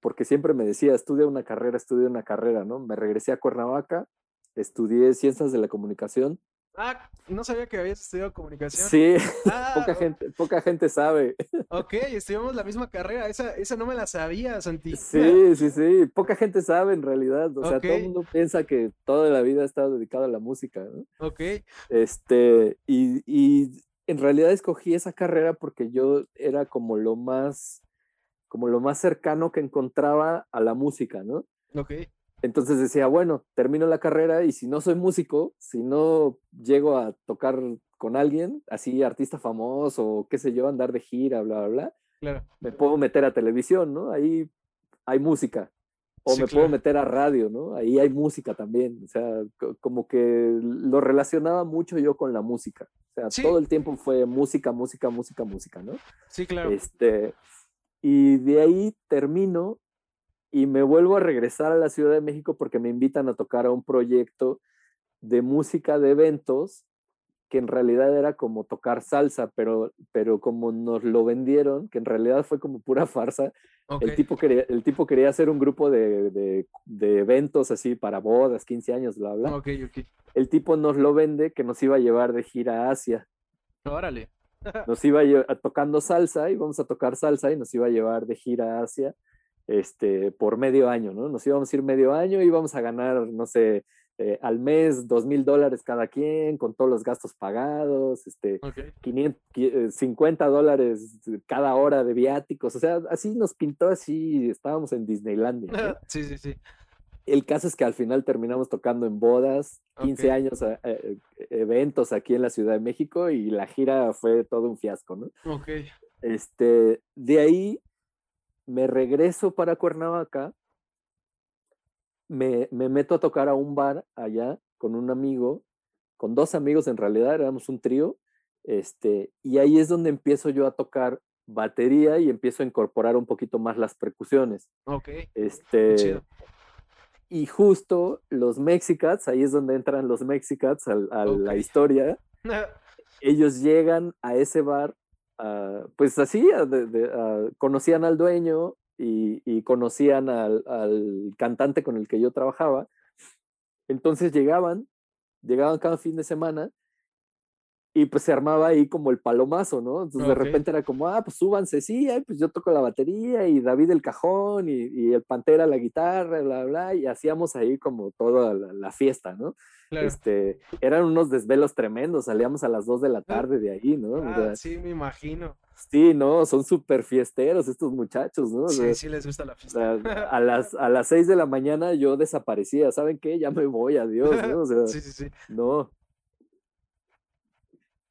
porque siempre me decía, estudia una carrera, estudia una carrera, ¿no? Me regresé a Cuernavaca, estudié ciencias de la comunicación Ah, no sabía que habías estudiado comunicación. Sí, ah, poca, gente, poca gente sabe. Ok, estudiamos la misma carrera, esa, esa no me la sabía, Santi. Sí, sí, sí, poca gente sabe en realidad, o sea, todo el mundo piensa que toda la vida ha estado dedicado a la música, ¿no? Ok. Este, y, y en realidad escogí esa carrera porque yo era como lo más, como lo más cercano que encontraba a la música, ¿no? Ok. Entonces decía, bueno, termino la carrera y si no soy músico, si no llego a tocar con alguien, así artista famoso qué sé yo, andar de gira, bla, bla, bla, me puedo meter a televisión, ¿no? Ahí hay música. O me puedo meter a radio, ¿no? Ahí hay música también. O sea, como que lo relacionaba mucho yo con la música. O sea, todo el tiempo fue música, música, música, música, ¿no? Sí, claro. Este, y de ahí termino y me vuelvo a regresar a la Ciudad de México porque me invitan a tocar a un proyecto de música de eventos que en realidad era como tocar salsa, pero, pero como nos lo vendieron, que en realidad fue como pura farsa, el, tipo quería, el tipo quería hacer un grupo de, de, eventos así para bodas, 15 años, bla, bla. Okay, okay. El tipo nos lo vende que nos iba a llevar de gira a Asia. Órale. nos iba a, tocando salsa, y vamos a tocar salsa y nos iba a llevar de gira a Asia este, por medio año, ¿no? Nos íbamos a ir medio año y íbamos a ganar, no sé, eh, al mes dos mil dólares cada quien, con todos los gastos pagados, este, 50 eh, dólares cada hora de viáticos, o sea, así nos pintó así, estábamos en Disneylandia. Sí, sí, sí. El caso es que al final terminamos tocando en bodas, 15 años, eh, eventos aquí en la Ciudad de México y la gira fue todo un fiasco, ¿no? Ok. Este, de ahí me regreso para Cuernavaca, me, meto a tocar a un bar allá con un amigo, con dos amigos en realidad, éramos un trío, este, y ahí es donde empiezo yo a tocar batería y empiezo a incorporar un poquito más las percusiones. Ok. Este, y justo los Mexicats, ahí es donde entran los Mexicats a, la historia. Ellos llegan a ese bar Ah, pues así, ah, conocían al dueño y, conocían al, cantante con el que yo trabajaba. Entonces llegaban, llegaban cada fin de semana y pues se armaba ahí como el palomazo, ¿no? Entonces de repente era como, ah, pues súbanse, sí, pues yo toco la batería y David el cajón y, el Pantera la guitarra, bla, bla, y hacíamos ahí como toda la, fiesta, ¿no? Este, eran unos desvelos tremendos, salíamos a las 2 de la tarde de ahí, ¿no? Ah, sí, me imagino. Sí, no, son súper fiesteros estos muchachos, ¿no? Sí, sí les gusta la fiesta. a las, a las 6 de la mañana yo desaparecía, ¿saben qué? Ya me voy, adiós, ¿no? O sea, sí, sí, sí. No,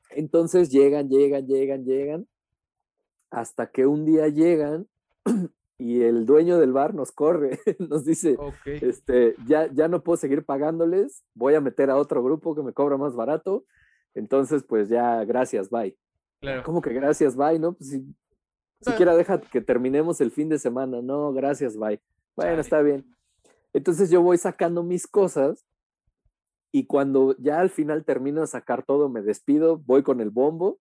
entonces llegan, llegan, llegan, llegan, hasta que un día llegan y el dueño del bar nos corre, nos dice, este, ya, ya no puedo seguir pagándoles, voy a meter a otro grupo que me cobra más barato, entonces pues ya, gracias, bye. Claro. ¿Cómo que gracias, bye? No, pues si, siquiera deja que terminemos el fin de semana, no, gracias, bye. Bueno, está bien. Entonces yo voy sacando mis cosas y cuando ya al final termino de sacar todo, me despido, voy con el bombo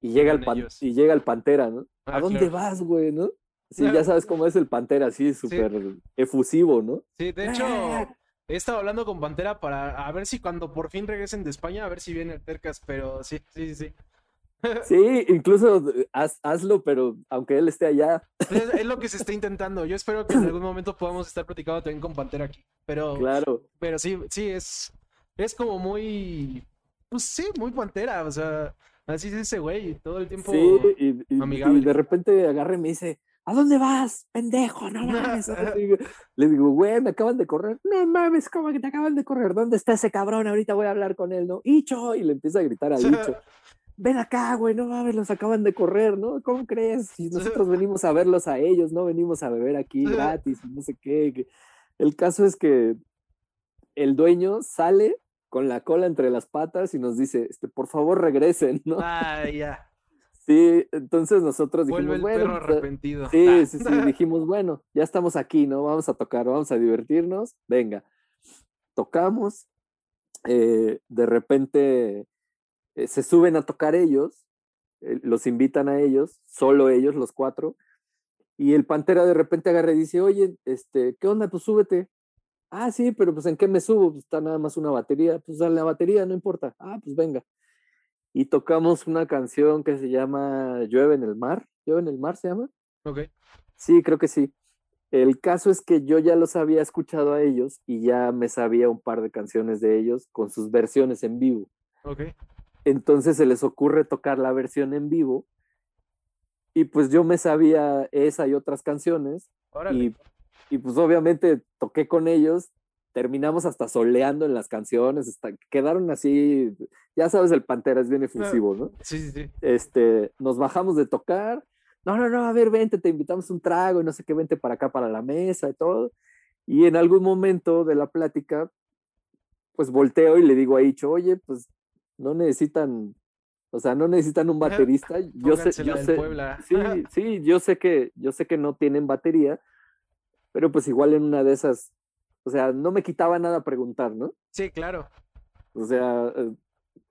y llega, el, y llega el Pantera, ¿no? ¿A ah, dónde vas, güey, no? Sí, ya sabes cómo es el Pantera, así, súper efusivo, ¿no? Sí, de hecho, he estado hablando con Pantera para a ver si cuando por fin regresen de España, a ver si viene el Tercas, pero sí, sí, sí. Sí, incluso eh, hazlo, pero aunque él esté allá. Es, es, lo que se está intentando. Yo espero que en algún momento podamos estar platicando también con Pantera aquí. Pero, claro. Pero sí, sí, es, es como muy, pues sí, muy pantera, o sea, así es ese güey, todo el tiempo sí, y, amigable. Y de repente agarre y me dice, ¿a dónde vas, pendejo? No mames. Le digo, güey, me acaban de correr. No mames, ¿cómo que te acaban de correr? ¿Dónde está ese cabrón? Ahorita voy a hablar con él, ¿no? Icho, y le empieza a gritar a Icho. Ven acá, güey, no mames, los acaban de correr, ¿no? ¿Cómo crees? Si nosotros venimos a verlos a ellos, no venimos a beber aquí gratis, no sé qué. El caso es que el dueño sale con la cola entre las patas y nos dice, este, por favor regresen, ¿no? Ah, ya. Sí, entonces nosotros dijimos, Vuelve el bueno, perro pues, arrepentido. sí, sí, sí, dijimos, bueno, ya estamos aquí, ¿no? Vamos a tocar, vamos a divertirnos, venga. Tocamos, eh, de repente eh, se suben a tocar ellos, eh, los invitan a ellos, solo ellos, los cuatro, y el Pantera de repente agarra y dice, oye, este, ¿qué onda? Pues súbete. Ah, sí, pero pues ¿en qué me subo? Pues está nada más una batería. Pues a la batería, no importa. Ah, pues venga. Y tocamos una canción que se llama Llueve en el mar. ¿Llueve en el mar se llama? Ok. Sí, creo que sí. El caso es que yo ya los había escuchado a ellos y ya me sabía un par de canciones de ellos con sus versiones en vivo. Ok. Entonces se les ocurre tocar la versión en vivo y pues yo me sabía esa y otras canciones Órale. y, y pues obviamente toqué con ellos, terminamos hasta soleando en las canciones, hasta quedaron así, ya sabes, el Pantera es bien efusivo, ¿no? Sí, sí, sí. Este, nos bajamos de tocar, no, no, no, a ver, vente, te invitamos un trago y no sé qué, vente para acá, para la mesa y todo. Y en algún momento de la plática, pues volteo y le digo a Icho, oye, pues no necesitan, o sea, no necesitan un baterista. Yo sé, yo sé, sí, sí, yo sé que, yo sé que no tienen batería, pero pues igual en una de esas, o sea, no me quitaba nada preguntar, ¿no? Sí, claro. O sea, eh,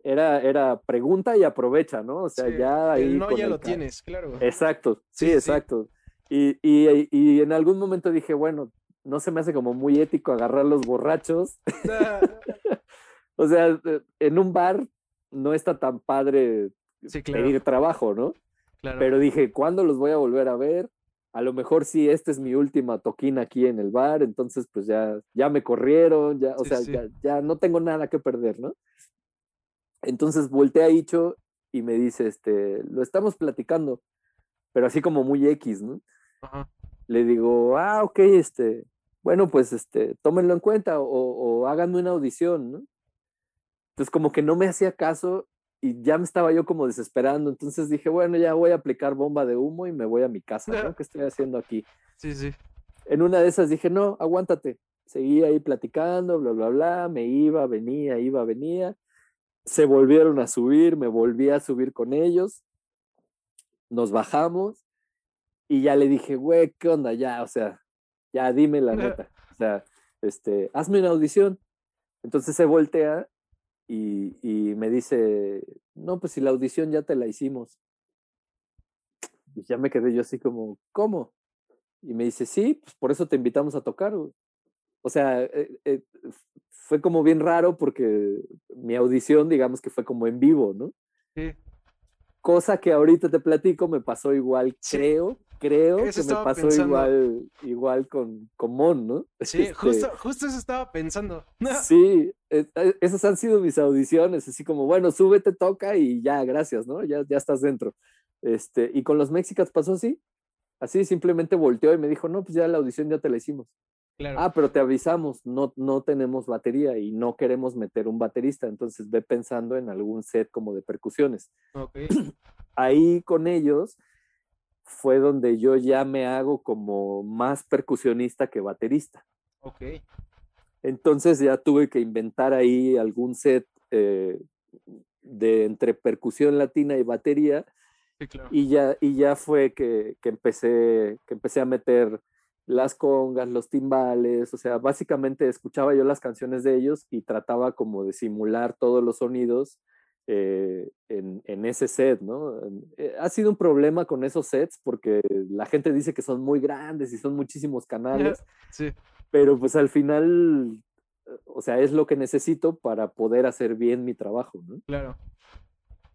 era, era pregunta y aprovecha, ¿no? O sea, Sí, ya ahí. El no con ya el lo tienes, claro. Exacto, Sí, sí, sí, sí. exacto. Y, y, y en algún momento dije, bueno, no se me hace como muy ético agarrar los borrachos. o sea, eh, en un bar no está tan padre Sí, claro. pedir trabajo, ¿no? claro. Pero dije, ¿cuándo los voy a volver a ver? A lo mejor sí, esta es mi última toquina aquí en el bar, entonces pues ya, ya me corrieron, ya, o Sí, sea, sí. ya, ya no tengo nada que perder, ¿no? Entonces volteé a Icho y me dice, este, lo estamos platicando, pero así como muy X, ¿no? Ajá. Le digo, ah, ok, este, bueno, pues este, tómenlo en cuenta o, o háganme una audición, ¿no? Entonces como que no me hacía caso y ya me estaba yo como desesperando, entonces dije, bueno, ya voy a aplicar bomba de humo y me voy a mi casa, ¿no? ¿Qué estoy haciendo aquí? Sí, sí. En una de esas dije, no, aguántate. Seguí ahí platicando, bla, bla, bla, me iba, venía, iba, venía. Se volvieron a subir, me volví a subir con ellos. Nos bajamos y ya le dije, güey, ¿qué onda? Ya, o sea, ya dime la neta. O sea, este, hazme una audición. Entonces se voltea y, y me dice, no, pues si la audición ya te la hicimos. Y ya me quedé yo así como, ¿cómo? Y me dice, sí, pues por eso te invitamos a tocar. güey". O sea, eh, eh, fue como bien raro porque mi audición, digamos que fue como en vivo, ¿no? Sí. Cosa que ahorita te platico, me pasó igual, Sí. creo, creo Eso que me pasó pensando. igual, igual con, con Mon, ¿no? Sí, Este, justo, justo eso estaba pensando. Sí, eh, eh, esas han sido mis audiciones, así como, bueno, súbete, toca y ya, gracias, ¿no? Ya, ya estás dentro. Este, y con los Mexicans pasó así, así simplemente volteó y me dijo, no, pues ya la audición ya te la hicimos. Claro. Ah, pero te avisamos, no, no tenemos batería y no queremos meter un baterista, entonces ve pensando en algún set como de percusiones. Ok. Ahí con ellos fue donde yo ya me hago como más percusionista que baterista. Ok. Entonces ya tuve que inventar ahí algún set eh, de entre percusión latina y batería Sí, claro. y ya, y ya fue que, que empecé, que empecé a meter las congas, los timbales, o sea, básicamente escuchaba yo las canciones de ellos y trataba como de simular todos los sonidos eh, en, en ese set, ¿no? Eh, ha sido un problema con esos sets porque la gente dice que son muy grandes y son muchísimos canales, Sí. pero pues al final, eh, o sea, es lo que necesito para poder hacer bien mi trabajo, ¿no? Claro,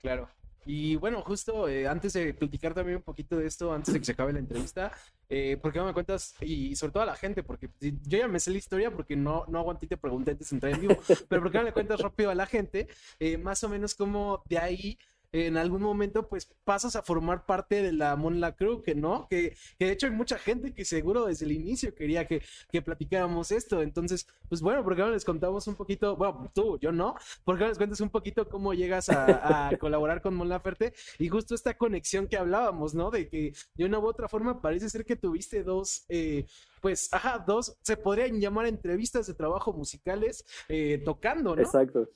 claro. Y bueno, justo eh, antes de platicar también un poquito de esto, antes de que se acabe la entrevista, eh, ¿por qué no me cuentas? Y sobre todo a la gente, porque yo ya me sé la historia porque no, no aguanté y te pregunté antes de entrar en vivo, pero ¿por qué no le cuentas rápido a la gente eh, más o menos cómo de ahí en algún momento pues pasas a formar parte de la Mon Crew, que no, que, que, de hecho hay mucha gente que seguro desde el inicio quería que, que platicáramos esto. Entonces, pues bueno, porque ahora les contamos un poquito, bueno, tú, yo no, porque ahora les cuentas un poquito cómo llegas a, colaborar con Mon Laferte y justo esta conexión que hablábamos, ¿no? De que de una u otra forma parece ser que tuviste dos, eh, pues, ajá, dos, se podrían llamar entrevistas de trabajo musicales eh, tocando, ¿no? Exacto.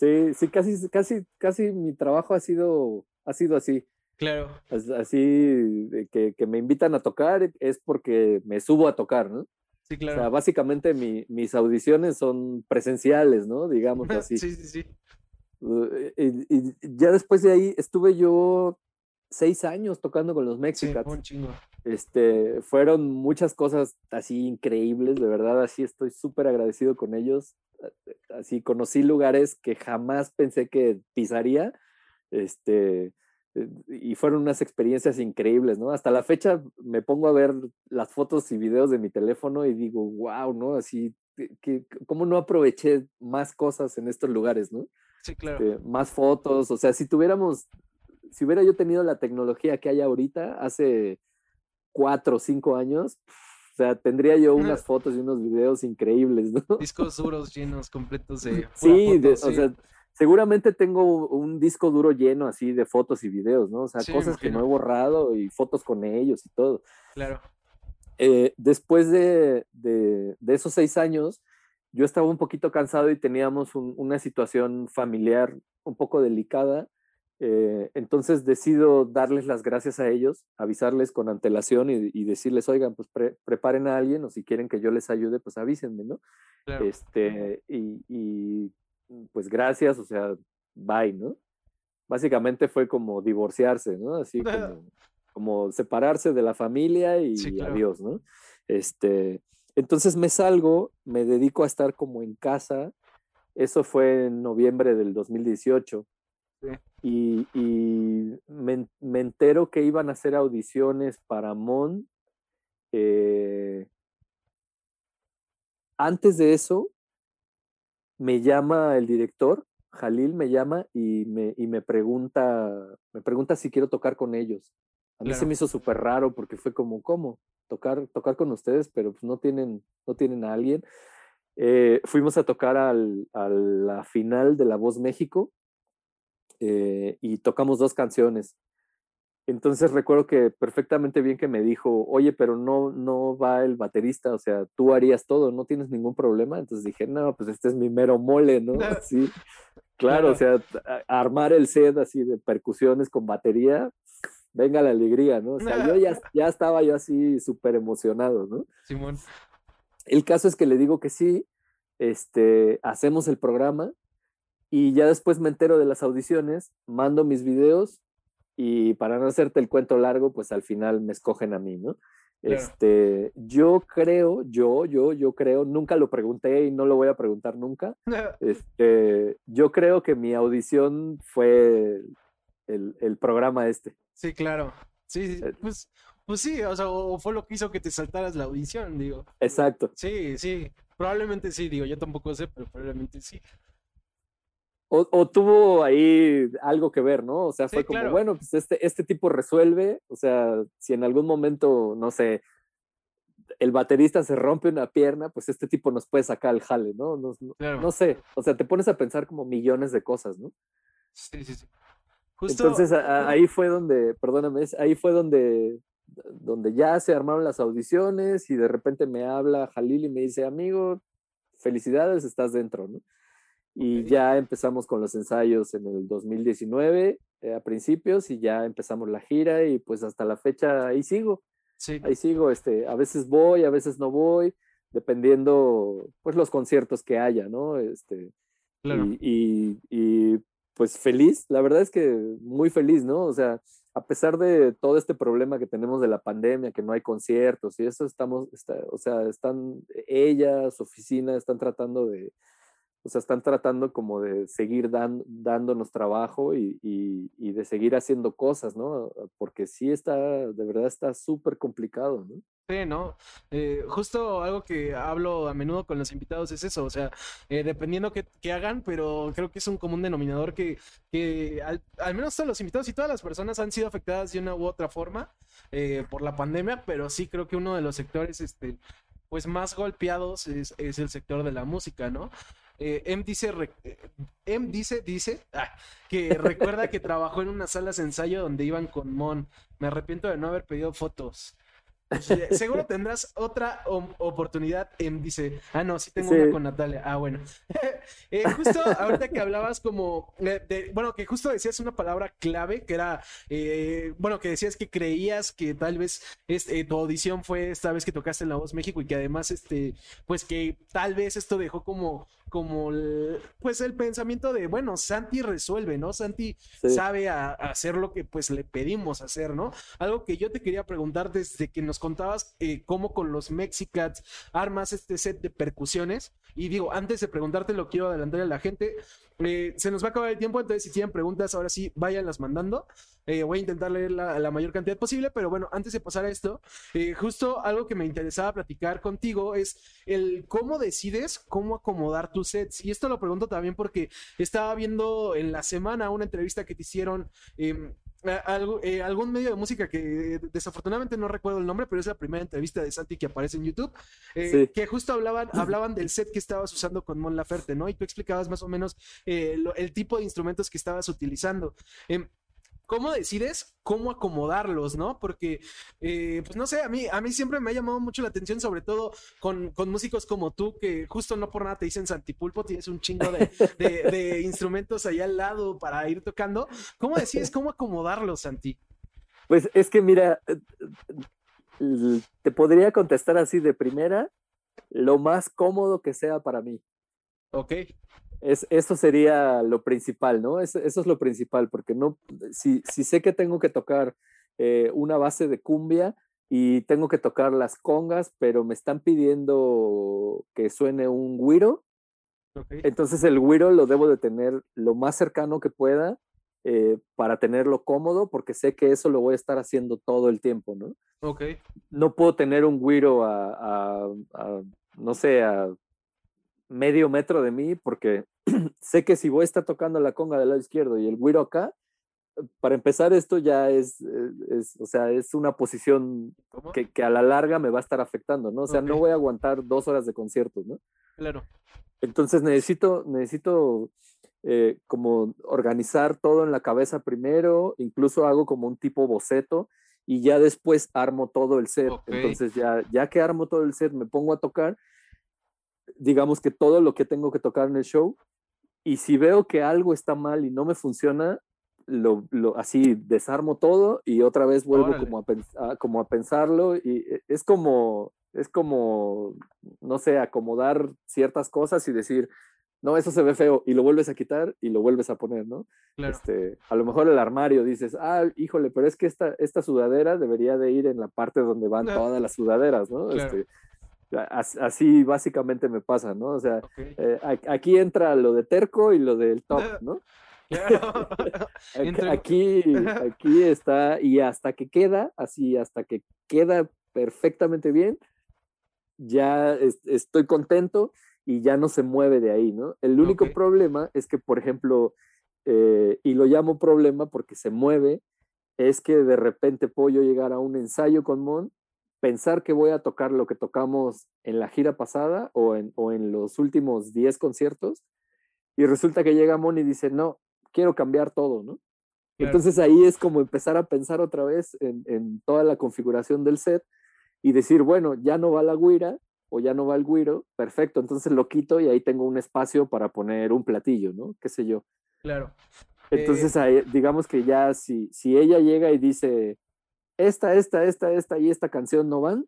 Sí, sí, casi, casi, casi mi trabajo ha sido, ha sido así. Claro. Así que, que me invitan a tocar es porque me subo a tocar, ¿no? Sí, claro. O sea, básicamente mi, mis audiciones son presenciales, ¿no? Digamos así. sí, sí, sí. y, y, ya después de ahí estuve yo seis años tocando con los Mexicats. Sí, este, fueron muchas cosas así increíbles, de verdad, así estoy súper agradecido con ellos. Así conocí lugares que jamás pensé que pisaría. Este, eh, y fueron unas experiencias increíbles, ¿no? Hasta la fecha me pongo a ver las fotos y videos de mi teléfono y digo, wow, ¿no? Así, que, ¿cómo no aproveché más cosas en estos lugares, ¿no? Sí, claro. Este, más fotos, o sea, si tuviéramos si hubiera yo tenido la tecnología que hay ahorita, hace cuatro o cinco años, o sea, tendría yo unas fotos y unos videos increíbles, ¿no? Discos duros llenos, completos de... Sí, o sea, seguramente tengo un disco duro lleno así de fotos y videos, ¿no? O sea, cosas que no he borrado y fotos con ellos y todo. Claro. Eh, después de, de, esos seis años, yo estaba un poquito cansado y teníamos una situación familiar un poco delicada eh, entonces decido darles las gracias a ellos, avisarles con antelación y, decirles, oigan, pues preparen a alguien o si quieren que yo les ayude, pues avísenme, ¿no? Este, y, pues gracias, o sea, bye, ¿no? Básicamente fue como divorciarse, ¿no? Así como, separarse de la familia y adiós, ¿no? Este, entonces me salgo, me dedico a estar como en casa. Eso fue en noviembre del 2018. Y, me, entero que iban a hacer audiciones para Mon. Eh, antes de eso, me llama el director, Jalil me llama y me, y me pregunta, me pregunta si quiero tocar con ellos. A mí se me hizo súper raro porque fue como, ¿cómo? Tocar, tocar con ustedes, pero pues no tienen, no tienen a alguien. Eh, fuimos a tocar al, a la final de La Voz México eh, y tocamos dos canciones. Entonces recuerdo que perfectamente bien que me dijo, oye, pero no, no va el baterista, o sea, tú harías todo, no tienes ningún problema. Entonces dije, no, pues este es mi mero mole, ¿no? Sí, claro, o sea, armar el set así de percusiones con batería, venga la alegría, ¿no? O sea, yo ya, ya estaba yo así súper emocionado, ¿no? Simón. El caso es que le digo que sí, este, hacemos el programa y ya después me entero de las audiciones, mando mis videos y para no hacerte el cuento largo, pues al final me escogen a mí, ¿no? Este, yo creo, yo, yo, yo creo, nunca lo pregunté y no lo voy a preguntar nunca. Este, yo creo que mi audición fue el, el programa este. Sí, claro. Sí, eh, pues, pues sí, o sea, o fue lo que hizo que te saltaras la audición, digo. Exacto. Sí, sí, probablemente sí, digo, yo tampoco sé, pero probablemente sí. O, tuvo ahí algo que ver, ¿no? O sea, fue como, bueno, pues este, este tipo resuelve, o sea, si en algún momento, no sé, el baterista se rompe una pierna, pues este tipo nos puede sacar el jale, ¿no? No, no sé, o sea, te pones a pensar como millones de cosas, ¿no? Sí, sí, sí. Entonces ahí fue donde, perdóname, ahí fue donde, donde ya se armaron las audiciones y de repente me habla Jalil y me dice, amigo, felicidades, estás dentro, ¿no? Y ya empezamos con los ensayos en el 2019 eh, a principios y ya empezamos la gira y pues hasta la fecha ahí sigo. Sí. Ahí sigo, este, a veces voy, a veces no voy, dependiendo pues los conciertos que haya, ¿no? Este, claro. y, y, pues feliz, la verdad es que muy feliz, ¿no? O sea, a pesar de todo este problema que tenemos de la pandemia, que no hay conciertos y eso estamos, está, o sea, están ella, su oficina, están tratando de, o sea, están tratando como de seguir dándonos trabajo y, de seguir haciendo cosas, ¿no? Porque sí está, de verdad está súper complicado, ¿no? Sí, ¿no? Eh, justo algo que hablo a menudo con los invitados es eso, o sea, eh, dependiendo qué, hagan, pero creo que es un común denominador que, que al, menos todos los invitados y todas las personas han sido afectadas de una u otra forma eh, por la pandemia, pero sí creo que uno de los sectores, este, pues más golpeados es, es el sector de la música, ¿no? Eh, M dice, M dice, dice ah, que recuerda que trabajó en unas salas de ensayo donde iban con Mon. Me arrepiento de no haber pedido fotos. Seguro tendrás otra oportunidad. En, dice, ah, no, sí tengo una con Natalia. Ah, bueno. Eh, justo ahorita que hablabas como, de, bueno, que justo decías una palabra clave que era, eh, bueno, que decías que creías que tal vez este, tu audición fue esta vez que tocaste en La Voz México y que además, este, pues que tal vez esto dejó como como pues el pensamiento de, bueno, Santi resuelve, ¿no? Santi sabe hacer lo que pues le pedimos hacer, ¿no? Algo que yo te quería preguntar desde que nos contabas eh, cómo con los Mexicats armas este set de percusiones. Y digo, antes de preguntarte, lo quiero adelantar a la gente. Eh, se nos va a acabar el tiempo, entonces si tienen preguntas, ahora sí, váyanlas mandando. Eh, voy a intentar leer la, mayor cantidad posible, pero bueno, antes de pasar a esto, eh, justo algo que me interesaba platicar contigo es el cómo decides cómo acomodar tus sets. Y esto lo pregunto también porque estaba viendo en la semana una entrevista que te hicieron. Em, algún medio de música que desafortunadamente no recuerdo el nombre, pero es la primera entrevista de Santi que aparece en YouTube, que justo hablaban, hablaban del set que estabas usando con Mon Laferte, ¿no? Y tú explicabas más o menos el tipo de instrumentos que estabas utilizando. ¿Cómo decides cómo acomodarlos, no? Porque, eh, pues no sé, a mí, a mí siempre me ha llamado mucho la atención, sobre todo con, músicos como tú, que justo no por nada te dicen Santipulpo, tienes un chingo de, instrumentos ahí al lado para ir tocando. ¿Cómo decides cómo acomodarlos, Santi? Pues es que mira, te podría contestar así de primera, lo más cómodo que sea para mí. Ok. Es, eso sería lo principal, ¿no? eso es lo principal, porque no, si, si sé que tengo que tocar eh, una base de cumbia y tengo que tocar las congas, pero me están pidiendo que suene un güiro, entonces el güiro lo debo de tener lo más cercano que pueda eh, para tenerlo cómodo, porque sé que eso lo voy a estar haciendo todo el tiempo, ¿no? Ok. No puedo tener un güiro a, a no sé, a medio metro de mí porque sé que si voy a estar tocando la conga del lado izquierdo y el güiro acá, para empezar esto ya es, eh, es o sea, es una posición que, que, a la larga me va a estar afectando, ¿no? O sea, no voy a aguantar dos horas de conciertos, ¿no? Claro. Entonces necesito, necesito eh, como organizar todo en la cabeza primero, incluso hago como un tipo boceto y ya después armo todo el set. Entonces ya, ya que armo todo el set, me pongo a tocar digamos que todo lo que tengo que tocar en el show y si veo que algo está mal y no me funciona, lo, lo así desarmo todo y otra vez vuelvo como a, como a pensarlo y e, es como, es como, no sé, acomodar ciertas cosas y decir, no, eso se ve feo y lo vuelves a quitar y lo vuelves a poner, ¿no? Este, a lo mejor el armario dices, ah, híjole, pero es que esta, esta sudadera debería de ir en la parte donde van todas las sudaderas, ¿no? Este, Así básicamente me pasa, ¿no? O sea, eh, aquí entra lo de terco y lo del top, ¿no? aquí, aquí está, y hasta que queda, así, hasta que queda perfectamente bien, ya estoy contento y ya no se mueve de ahí, ¿no? El único problema es que, por ejemplo, eh, y lo llamo problema porque se mueve, es que de repente puedo yo llegar a un ensayo con Mon pensar que voy a tocar lo que tocamos en la gira pasada o en, o en los últimos 10 conciertos y resulta que llega Mon y dice, no, quiero cambiar todo, ¿no? Entonces ahí es como empezar a pensar otra vez en, en, toda la configuración del set y decir, bueno, ya no va la guira o ya no va el guiro, perfecto, entonces lo quito y ahí tengo un espacio para poner un platillo, ¿no? ¿Qué sé yo? Claro. Entonces, eh ahí, digamos que ya si, si ella llega y dice, esta, esta, esta, esta y esta canción no van,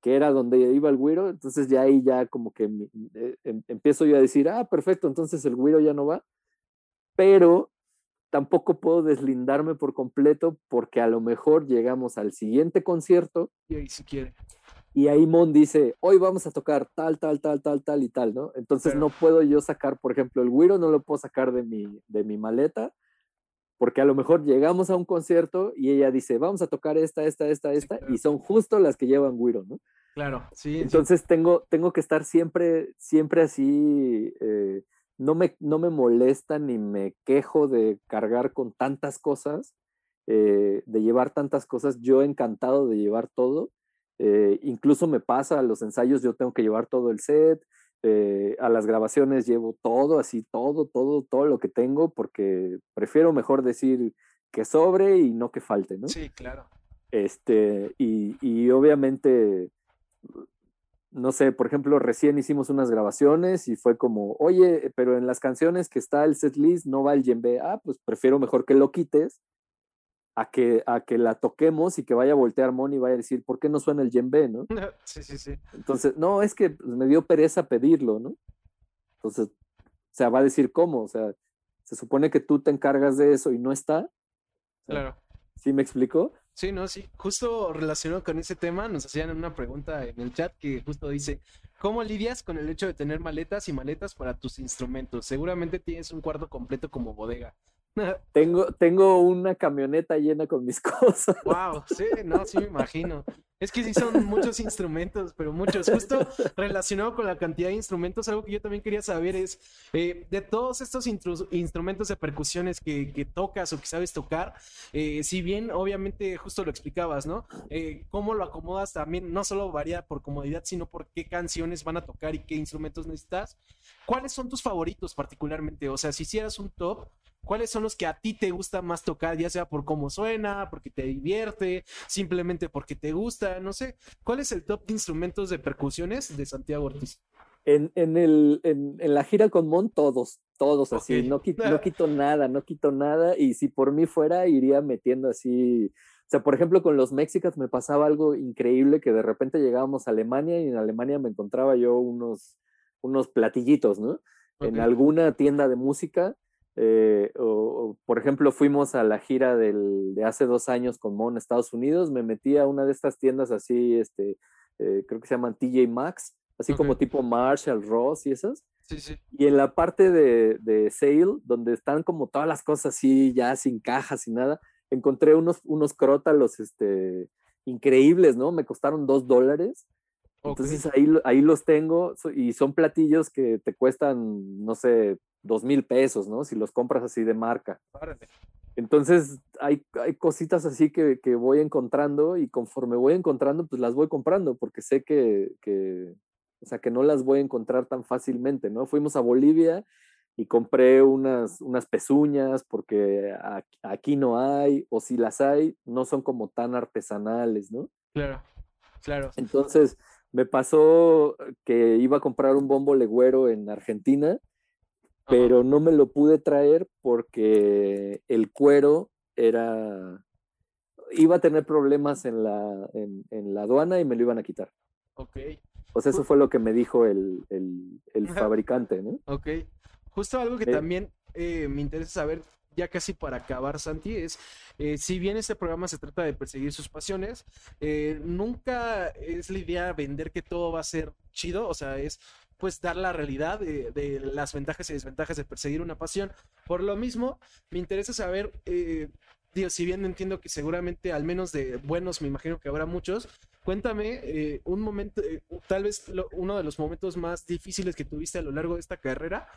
que era donde iba el güiro, entonces ya ahí ya como que eh, em, empiezo yo a decir, ah, perfecto, entonces el güiro ya no va, pero tampoco puedo deslindarme por completo porque a lo mejor llegamos al siguiente concierto. Y ahí si quiere. y ahí Mon dice, hoy vamos a tocar tal, tal, tal, tal, tal y tal, ¿no? Entonces no puedo yo sacar, por ejemplo, el güiro no lo puedo sacar de mi, de mi maleta, porque a lo mejor llegamos a un concierto y ella dice, vamos a tocar esta, esta, esta, esta, y son justo las que llevan güiro, ¿no? Claro, sí. Entonces Tengo, tengo que estar siempre, siempre así, eh, no, me, no me molesta ni me quejo de cargar con tantas cosas, eh, de llevar tantas cosas, yo encantado de llevar todo, eh, incluso me pasa a los ensayos, yo tengo que llevar todo el set, eh, a las grabaciones llevo todo, así, todo, todo, todo lo que tengo, porque prefiero mejor decir que sobre y no que falte, ¿no? Sí, claro. Este, y, y obviamente, no sé, por ejemplo, recién hicimos unas grabaciones y fue como, oye, pero en las canciones que está el set list no va el djembe, ah, pues prefiero mejor que lo quites a que, a que la toquemos y que vaya a voltear Moni y vaya a decir, ¿por qué no suena el djembe, no? Sí, sí, sí. Entonces, no, es que pues, me dio pereza pedirlo, ¿no? Entonces, o sea, va a decir cómo, o sea, se supone que tú te encargas de eso y no está. Claro. ¿Sí me explicó? Sí, no, sí. Justo relacionado con ese tema, nos hacían una pregunta en el chat que justo dice, ¿cómo lidias con el hecho de tener maletas y maletas para tus instrumentos? Seguramente tienes un cuarto completo como bodega. tengo, tengo una camioneta llena con mis cosas. Wow, sí, no, sí me imagino. Es que sí son muchos instrumentos, pero muchos. Justo relacionado con la cantidad de instrumentos, algo que yo también quería saber es, eh, de todos estos instrumentos de percusiones que, tocas o que sabes tocar, eh, si bien obviamente justo lo explicabas, ¿no? Eh, ¿Cómo lo acomodas también? No solo varía por comodidad, sino por qué canciones van a tocar y qué instrumentos necesitas. ¿Cuáles son tus favoritos particularmente? O sea, si hicieras un top, ¿Cuáles son los que a ti te gusta más tocar, ya sea por cómo suena, porque te divierte, simplemente porque te gusta, no sé? ¿Cuál es el top de instrumentos de percusiones de Santiago Ortiz? En, en, el, en, la gira con Mon, todos, todos así, no quito, no quito nada, no quito nada, y si por mí fuera, iría metiendo así, o sea, por ejemplo, con los Mexicas me pasaba algo increíble que de repente llegábamos a Alemania y en Alemania me encontraba yo unos, unos platillitos, ¿no? En alguna tienda de música eh, o, por ejemplo, fuimos a la gira del, de hace dos años con Mon Estados Unidos, me metí a una de estas tiendas así, este, eh, creo que se llaman TJ Maxx, así como tipo Marshall, Ross y esas. Sí, sí. Y en la parte de, de sale, donde están como todas las cosas así, ya sin cajas y nada, encontré unos, unos crótalos este, increíbles, ¿no? Me costaron dos dólares. Entonces ahí, ahí los tengo y son platillos que te cuestan, no sé, dos mil pesos, ¿no? Si los compras así de marca. Entonces hay, hay cositas así que, que, voy encontrando y conforme voy encontrando, pues las voy comprando porque sé que, que, o sea, que no las voy a encontrar tan fácilmente, ¿no? Fuimos a Bolivia y compré unas, unas pezuñas porque aquí no hay, o si las hay, no son como tan artesanales, ¿no? Claro, claro. Entonces me pasó que iba a comprar un bombo legüero en Argentina pero no me lo pude traer porque el cuero era iba a tener problemas en la, en, la aduana y me lo iban a quitar. Ok. O sea, eso fue lo que me dijo el, fabricante, ¿no? Ok. Justo algo que eh también eh, me interesa saber, ya casi para acabar, Santi, es, eh, si bien este programa se trata de perseguir sus pasiones, nunca es la idea vender que todo va a ser chido, o sea, es pues dar la realidad de, las ventajas y desventajas de perseguir una pasión. Por lo mismo, me interesa saber, eh, si bien entiendo que seguramente al menos de buenos, me imagino que habrá muchos, cuéntame eh, un momento, eh, tal vez uno de los momentos más difíciles que tuviste a lo largo de esta carrera.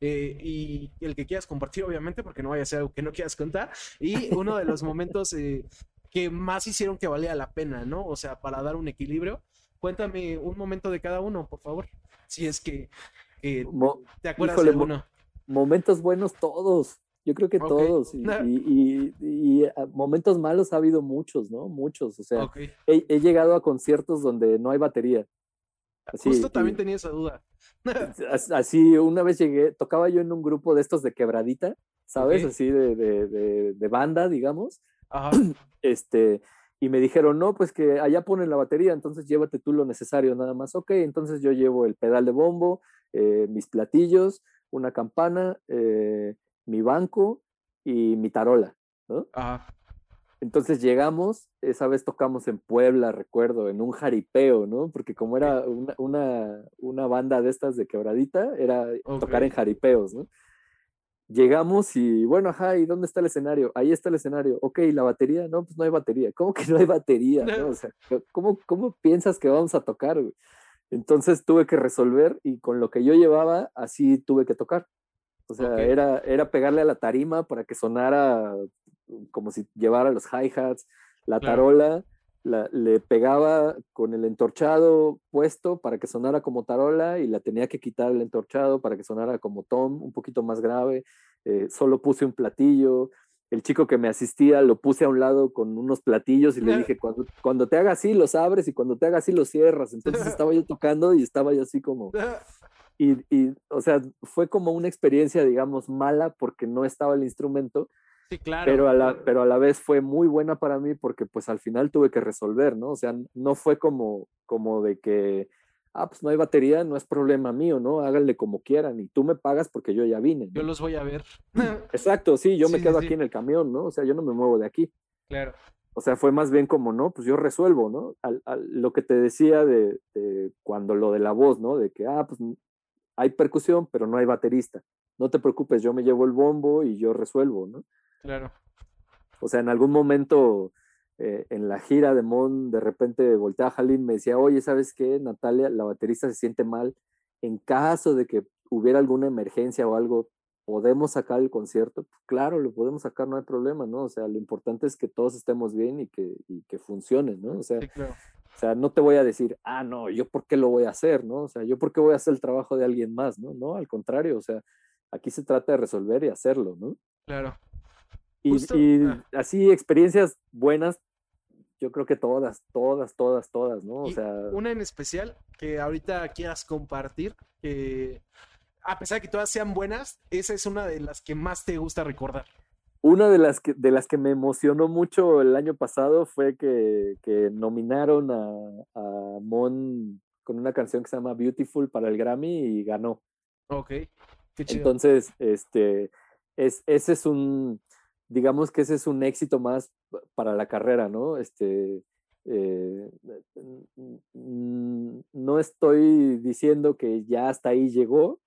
Y el que quieras compartir, obviamente, porque no vaya a ser algo que no quieras contar. Y uno de los momentos que más hicieron que valía la pena, ¿no? O sea, para dar un equilibrio. Cuéntame un momento de cada uno, por favor si es que eh, te acuerdas de alguno. momentos buenos todos, yo creo que todos. Y, ah, momentos malos ha habido muchos, ¿no? Muchos. O sea, he, llegado a conciertos donde no hay batería. Justo también tenía esa duda. así, una vez llegué, tocaba yo en un grupo de estos de quebradita, ¿sabes? Así de, de, de, banda, digamos. Ajá. Este, y me dijeron, no, pues que allá ponen la batería, entonces llévate tú lo necesario nada más. Ok, entonces yo llevo el pedal de bombo, eh, mis platillos, una campana, eh, mi banco y mi tarola, ¿no? Entonces llegamos, esa vez tocamos en Puebla, recuerdo, en un jaripeo, ¿no? Porque como era una, una, una banda de estas de quebradita, era tocar en jaripeos, ¿no? Llegamos y bueno, ajá, ¿y dónde está el escenario? Ahí está el escenario. Ok, ¿y la batería? No, pues no hay batería. ¿Cómo que no hay batería? ¿no? O sea, ¿cómo, ¿cómo piensas que vamos a tocar? Entonces tuve que resolver y con lo que yo llevaba, así tuve que tocar. O sea, era, era pegarle a la tarima para que sonara como si llevara los hi-hats, la tarola, le pegaba con el entorchado puesto para que sonara como tarola y la tenía que quitar el entorchado para que sonara como tom, un poquito más grave. Eh, solo puse un platillo. El chico que me asistía lo puse a un lado con unos platillos y le dije, cuando, cuando te haga así los abres y cuando te haga así los cierras. Entonces estaba yo tocando y estaba yo así como... Y, y, o sea, fue como una experiencia, digamos, mala porque no estaba el instrumento, Sí, claro. Pero a, la, pero a la vez fue muy buena para mí porque pues al final tuve que resolver, ¿no? O sea, no fue como, como de que, ah, pues no hay batería, no es problema mío, ¿no? Háganle como quieran y tú me pagas porque yo ya vine. Yo los voy a ver. Exacto, sí, yo me quedo aquí en el camión, ¿no? O sea, yo no me muevo de aquí. Claro. O sea, fue más bien como, no, pues yo resuelvo, ¿no? Al, lo que te decía de, de, cuando lo de la voz, ¿no? De que, ah, pues hay percusión, pero no hay baterista. No te preocupes, yo me llevo el bombo y yo resuelvo, ¿no? Claro. O sea, en algún momento eh, en la gira de Mon, de repente volteaba a Jalín y me decía, oye, ¿sabes qué? Natalia, la baterista se siente mal. En caso de que hubiera alguna emergencia o algo, ¿podemos sacar el concierto? Pues, claro, lo podemos sacar, no hay problema, ¿no? O sea, lo importante es que todos estemos bien y que, y que funcione, ¿no? O sea, o sea, no te voy a decir, ah, no, yo por qué lo voy a hacer, ¿no? O sea, yo por qué voy a hacer el trabajo de alguien más, ¿no? No, al contrario, o sea, aquí se trata de resolver y hacerlo, ¿no? Claro. Y, ah. así experiencias buenas, yo creo que todas, todas, todas, todas, ¿no? O sea... Una en especial que ahorita quieras compartir, que a pesar de que todas sean buenas, esa es una de las que más te gusta recordar. Una de las que, de las que me emocionó mucho el año pasado fue que, que nominaron a, a, Mon con una canción que se llama Beautiful para el Grammy y ganó. Ok, qué chido. Entonces, este, es, ese es un, digamos que ese es un éxito más para la carrera, ¿no? Este, eh, no estoy diciendo que ya hasta ahí llegó.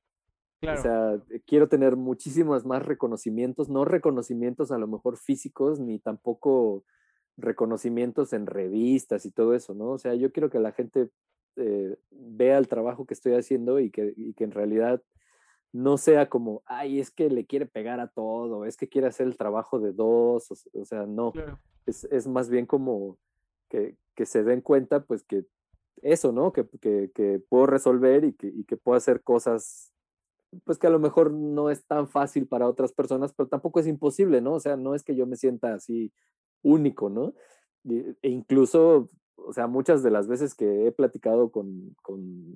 O sea, quiero tener muchísimos más reconocimientos, no reconocimientos a lo mejor físicos, ni tampoco reconocimientos en revistas y todo eso, ¿no? O sea, yo quiero que la gente eh, vea el trabajo que estoy haciendo y que, y que en realidad no sea como, ay, es que le quiere pegar a todo, es que quiere hacer el trabajo de dos, o, sea, no, es, más bien como que, se den cuenta, pues que eso, ¿no? Que, puedo resolver y que, que puedo hacer cosas, pues que a lo mejor no es tan fácil para otras personas, pero tampoco es imposible, ¿no? O sea, no es que yo me sienta así único, ¿no? e incluso, o sea, muchas de las veces que he platicado con, con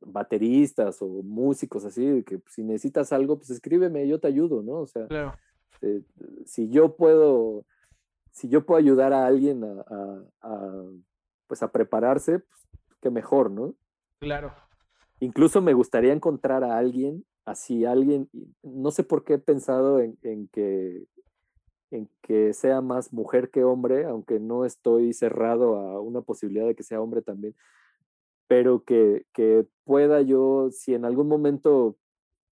bateristas o músicos así, que si necesitas algo, pues escríbeme, yo te ayudo, ¿no? O sea, eh, si yo puedo, si yo puedo ayudar a alguien a, pues a prepararse, pues que mejor, ¿no? Claro. Incluso me gustaría encontrar a alguien, así alguien, no sé por qué he pensado en, en que en que sea más mujer que hombre, aunque no estoy cerrado a una posibilidad de que sea hombre también, pero que, que pueda yo, si en algún momento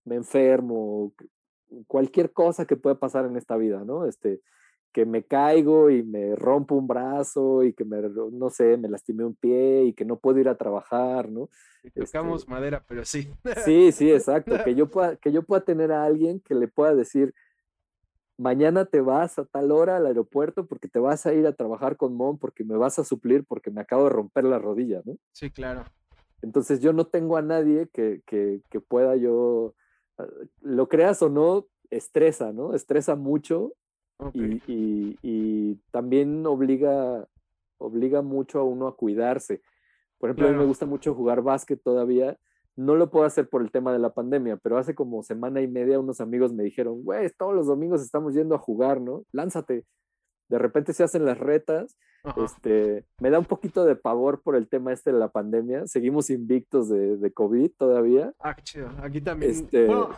me enfermo, cualquier cosa que pueda pasar en esta vida, ¿no? Este, que me caigo y me rompo un brazo y que me, no sé, me lastimé un pie y que no puedo ir a trabajar, ¿no? tocamos este madera, pero sí. Sí, sí, exacto. Que yo, pueda, que yo pueda tener a alguien que le pueda decir, mañana te vas a tal hora al aeropuerto porque te vas a ir a trabajar con Mon porque me vas a suplir porque me acabo de romper la rodilla, ¿no? Sí, claro. Entonces yo no tengo a nadie que, que, que pueda yo, ah, lo creas o no, estresa, ¿no? Estresa mucho y, y, y, también obliga, obliga mucho a uno a cuidarse. Por ejemplo, a mí me gusta mucho jugar básquet todavía no lo puedo hacer por el tema de la pandemia, pero hace como semana y media unos amigos me dijeron, güey, todos los domingos estamos yendo a jugar, ¿no? Lánzate. de repente se hacen las retas. Este, me da un poquito de pavor por el tema este de la pandemia. Seguimos invictos de, de COVID todavía. Ah, chido. Aquí también. Este, bueno,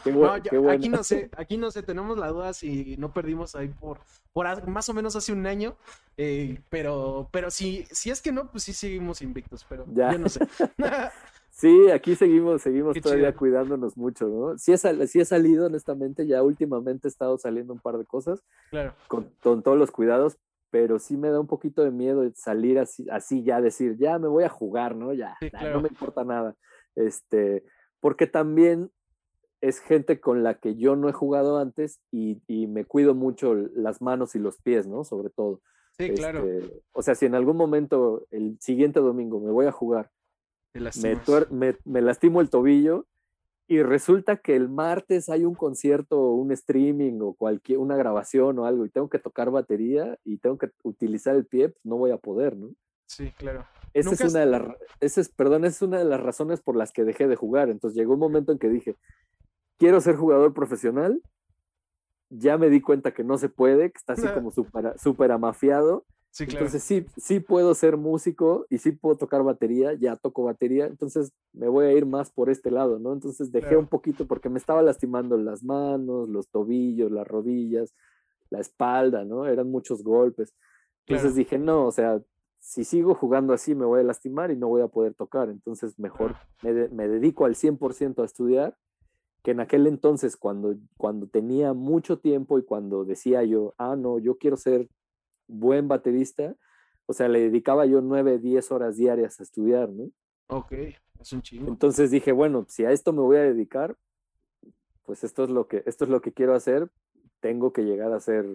Aquí no sé, aquí no sé, tenemos la duda si no perdimos ahí por, por más o menos hace un año. Eh, pero, pero si, si es que no, pues sí seguimos invictos, pero ya. yo no sé. Sí, aquí seguimos, seguimos todavía cuidándonos mucho, ¿no? Sí he, sí he salido, honestamente, ya últimamente he estado saliendo un par de cosas. Claro. Con, todos los cuidados, pero sí me da un poquito de miedo salir así, así ya, decir, ya me voy a jugar, ¿no? Ya, no me importa nada. Este, porque también es gente con la que yo no he jugado antes y, y me cuido mucho las manos y los pies, ¿no? Sobre todo. Sí, claro. Este, o sea, si en algún momento, el siguiente domingo, me voy a jugar me, me, lastimo el tobillo y resulta que el martes hay un concierto, un streaming o cualquier, una grabación o algo y tengo que tocar batería y tengo que utilizar el pie, pues no voy a poder, ¿no? Sí, claro. Esa es una de las, es, perdón, es una de las razones por las que dejé de jugar. Entonces llegó un momento en que dije, quiero ser jugador profesional. Ya me di cuenta que no se puede, que está así como súper super amafiado entonces sí, sí puedo ser músico y sí puedo tocar batería, ya toco batería, entonces me voy a ir más por este lado, ¿no? Entonces dejé un poquito porque me estaba lastimando las manos, los tobillos, las rodillas, la espalda, ¿no? Eran muchos golpes. Entonces dije, no, o sea, si sigo jugando así me voy a lastimar y no voy a poder tocar, entonces mejor me, me, dedico al 100% a estudiar, que en aquel entonces cuando, cuando tenía mucho tiempo y cuando decía yo, ah, no, yo quiero ser buen baterista, o sea, le dedicaba yo nueve, diez horas diarias a estudiar, ¿no? Ok, es un chingo. Entonces dije, bueno, si a esto me voy a dedicar, pues esto es lo que, esto es lo que quiero hacer, tengo que llegar a ser,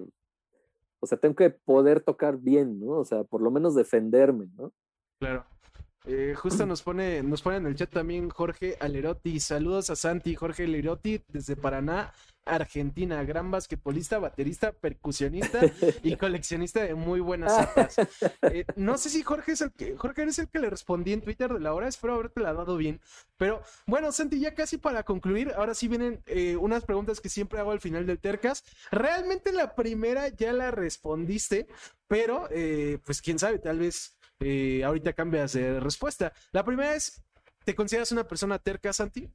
o sea, tengo que poder tocar bien, ¿no? O sea, por lo menos defenderme, ¿no? Claro. Eh, justo nos pone, nos pone en el chat también Jorge Alerotti. Saludos a Santi, Jorge Alerotti desde Paraná, Argentina. Gran basquetbolista, baterista, percusionista y coleccionista de muy buenas zapas. Eh, no sé si Jorge es el que, Jorge eres el que le respondí en Twitter de la hora. Espero haberte la dado bien. Pero bueno, Santi, ya casi para concluir, ahora sí vienen eh, unas preguntas que siempre hago al final del Tercas. Realmente la primera ya la respondiste, pero pues quién sabe, tal vez eh, ahorita cambias de respuesta. La primera es, ¿te consideras una persona terca, Santi?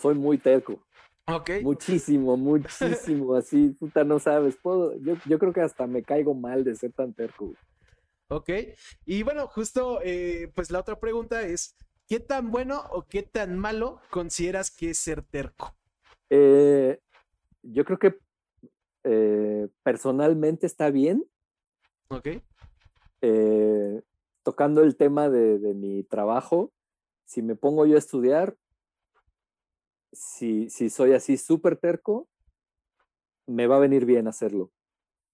Soy muy terco. Ok. Muchísimo, muchísimo, así, puta, no sabes, puedo, yo, yo creo que hasta me caigo mal de ser tan terco. Ok, y bueno, justo, eh, pues la otra pregunta es, ¿qué tan bueno o qué tan malo consideras que es ser terco? Eh, yo creo que personalmente está bien. Ok tocando el tema de, mi trabajo, si me pongo yo a estudiar, si, si soy así súper terco, me va a venir bien hacerlo,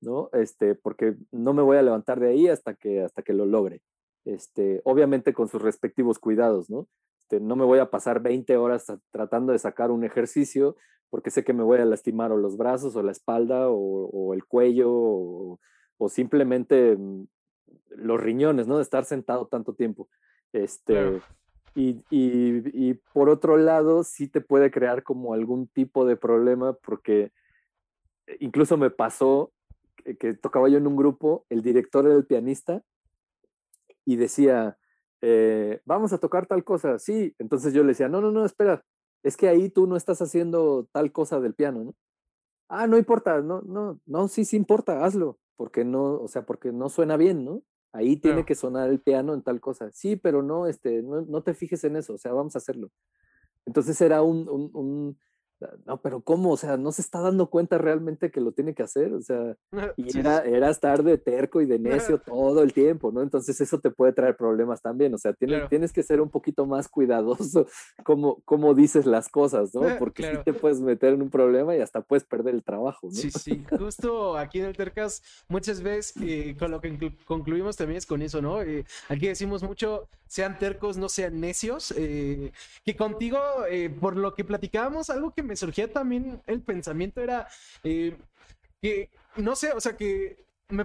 ¿no? Este, porque no me voy a levantar de ahí hasta que, hasta que lo logre. Este, obviamente con sus respectivos cuidados, ¿no? Este, no me voy a pasar 20 horas tratando de sacar un ejercicio porque sé que me voy a lastimar o los brazos o la espalda o, el cuello o, o, simplemente mm, los riñones, ¿no? De estar sentado tanto tiempo. Este, y, y, por otro lado, sí te puede crear como algún tipo de problema porque incluso me pasó que, tocaba yo en un grupo, el director era el pianista y decía, eh, vamos a tocar tal cosa, sí. Entonces yo le decía, no, no, no, espera, es que ahí tú no estás haciendo tal cosa del piano, ¿no? Ah, no importa, no, no, no, sí, sí importa, hazlo, porque no, o sea, porque no suena bien, ¿no? Ahí tiene que sonar el piano en tal cosa. Sí, pero no, este, no, no, te fijes en eso, o sea, vamos a hacerlo. Entonces era un, un, no, pero ¿cómo? O sea, no se está dando cuenta realmente que lo tiene que hacer, o sea, y era, era estar de terco y de necio todo el tiempo, ¿no? Entonces eso te puede traer problemas también, o sea, tienes, tienes que ser un poquito más cuidadoso como, como dices las cosas, ¿no? Porque si te puedes meter en un problema y hasta puedes perder el trabajo, ¿no? Sí, sí, justo aquí en el Tercas muchas veces eh, con lo que concluimos también es con eso, ¿no? Eh, aquí decimos mucho, sean tercos, no sean necios, eh, que contigo, por lo que platicábamos, algo que me surgía también el pensamiento era eh, que, no sé, o sea, que me